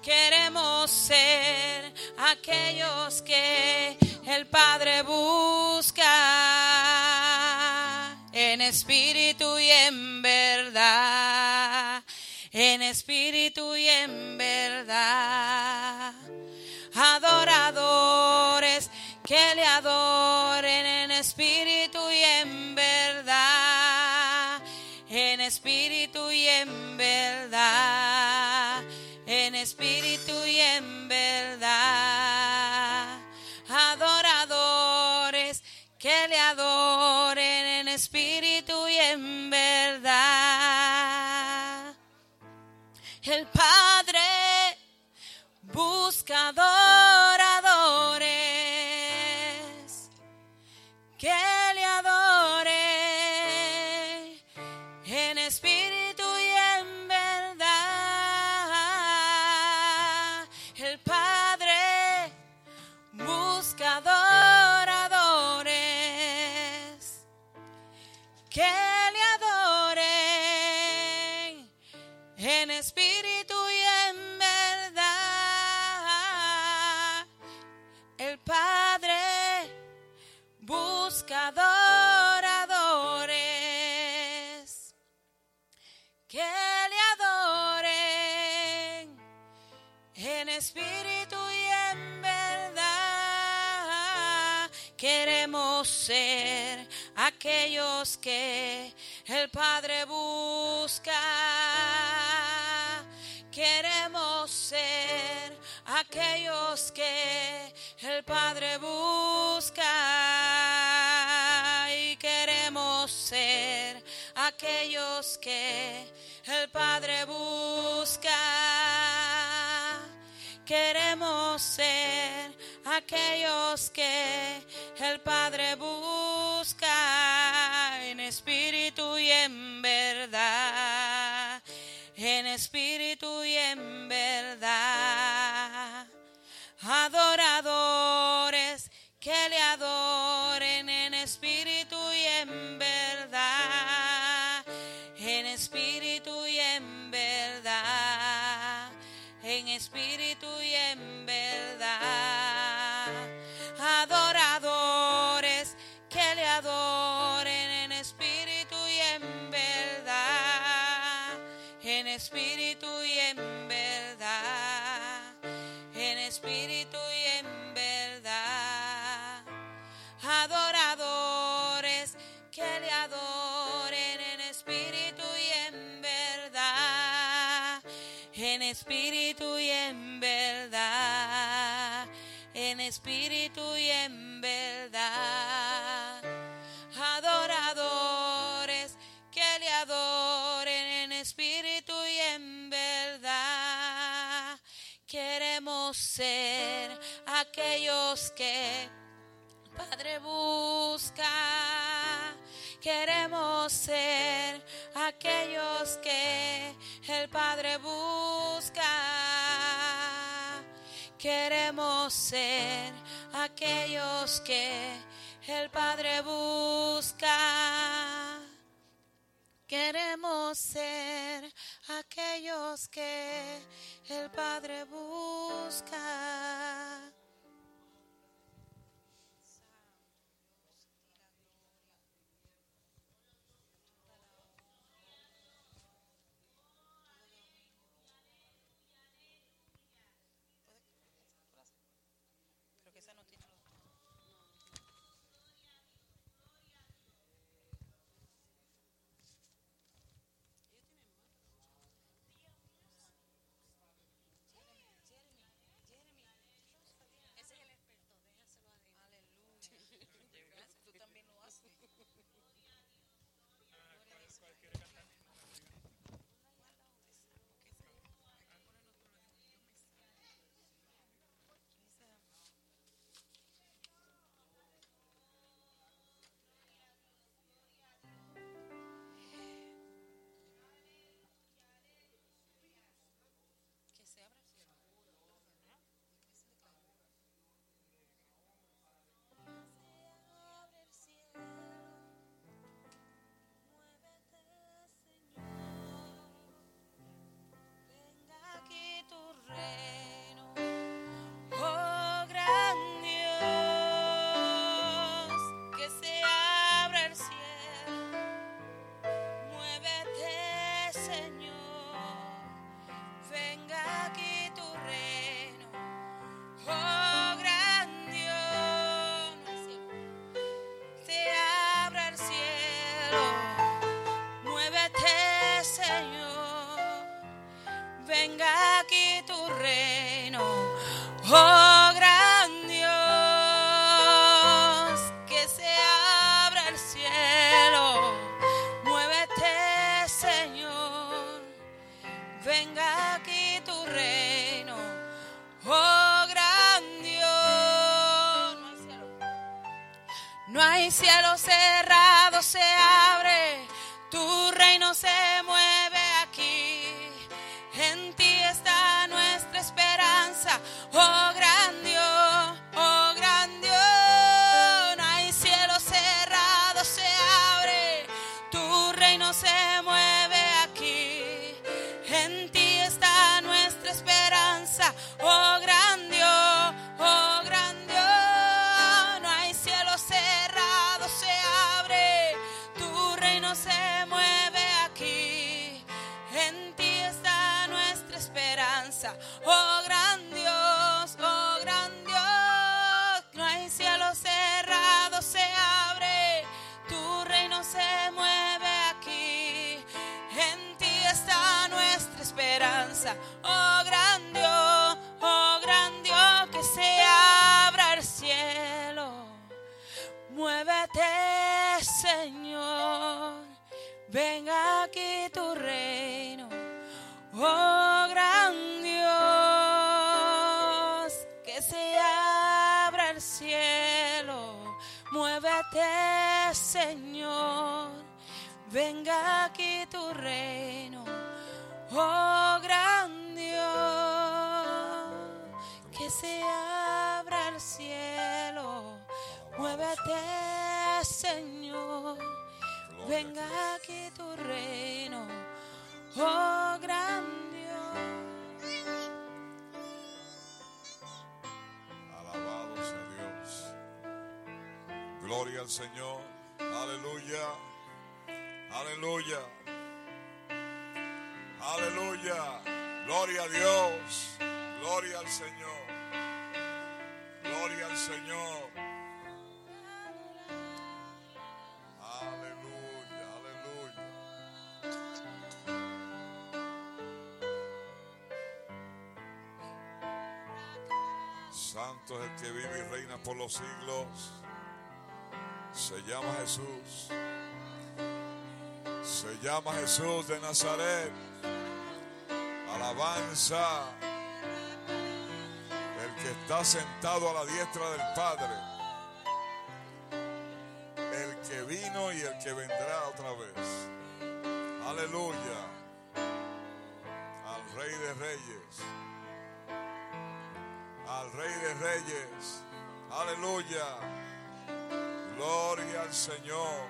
Queremos ser aquellos que el Padre busca espíritu y en verdad, en espíritu y en verdad. Adoradores que le adoren en espíritu y en verdad, en espíritu y en verdad, en espíritu y en verdad. Espíritu y en verdad. El Padre busca adoradores que Padre busca adoradores que le adoren en espíritu y en verdad. Queremos ser aquellos que el Padre busca. Queremos ser aquellos que el Padre busca. Y queremos ser aquellos que el Padre busca. Queremos ser aquellos que el Padre busca en espíritu y en verdad, en espíritu y adoradores que le adoren en espíritu y en verdad, en espíritu y en verdad, en espíritu y en verdad, adoradores que le adoren en espíritu y en verdad, en espíritu En espíritu y en verdad. Adoradores que le adoren en espíritu y en verdad. Queremos ser aquellos que Padre busca. Queremos ser aquellos que el Padre busca. Queremos ser aquellos que el Padre busca. Queremos ser aquellos que el Padre busca. Oh gran Dios, oh gran Dios, que se abra el cielo. Muévete, Señor. Venga aquí tu reino. Oh gran Dios, que se abra el cielo. Muévete, Señor. Venga aquí tu reino. Oh se abra el cielo. Muévete, Señor. Venga aquí tu reino. Oh, gran Dios. Alabado sea Dios. Gloria al Señor. Aleluya. Aleluya. Aleluya. Gloria a Dios. Gloria al Señor. Al Señor. Aleluya. Aleluya. Santo es el que vive y reina por los siglos. Se llama Jesús. Se llama Jesús de Nazaret. Alabanza. Que está sentado a la diestra del Padre. El que vino y el que vendrá otra vez. Aleluya. Al Rey de Reyes. Al Rey de Reyes. Aleluya. Gloria al Señor.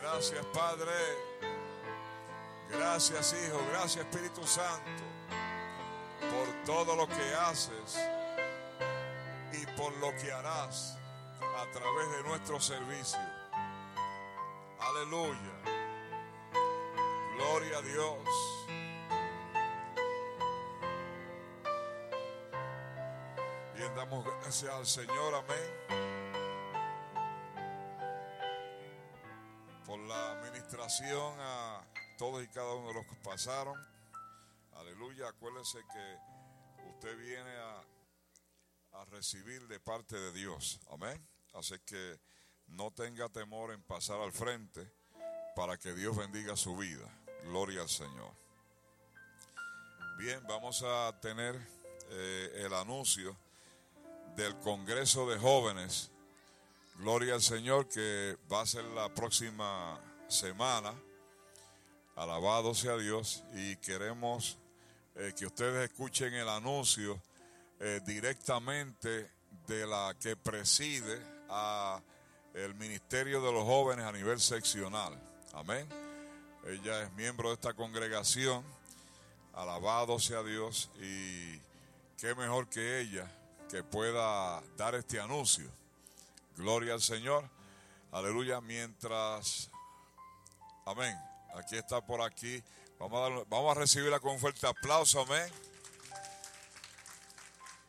Gracias Padre. Gracias Hijo. Gracias Espíritu Santo. Todo lo que haces y por lo que harás a través de nuestro servicio. Aleluya. Gloria a Dios. Bien, damos gracias al Señor, amén. Por la administración a todos y cada uno de los que pasaron. Aleluya, acuérdese que usted viene a, recibir de parte de Dios, amén. Así que no tenga temor en pasar al frente para que Dios bendiga su vida. Gloria al Señor. Bien, vamos a tener eh, el anuncio del Congreso de Jóvenes. Gloria al Señor que va a ser la próxima semana. Alabado sea Dios y queremos eh, que ustedes escuchen el anuncio eh, directamente de la que preside a el Ministerio de los Jóvenes a nivel seccional. Amén. Ella es miembro de esta congregación. Alabado sea Dios y qué mejor que ella que pueda dar este anuncio. Gloria al Señor. Aleluya. Mientras, amén. Aquí está por aquí. Vamos a, dar- vamos a recibirla con un fuerte aplauso. Amén.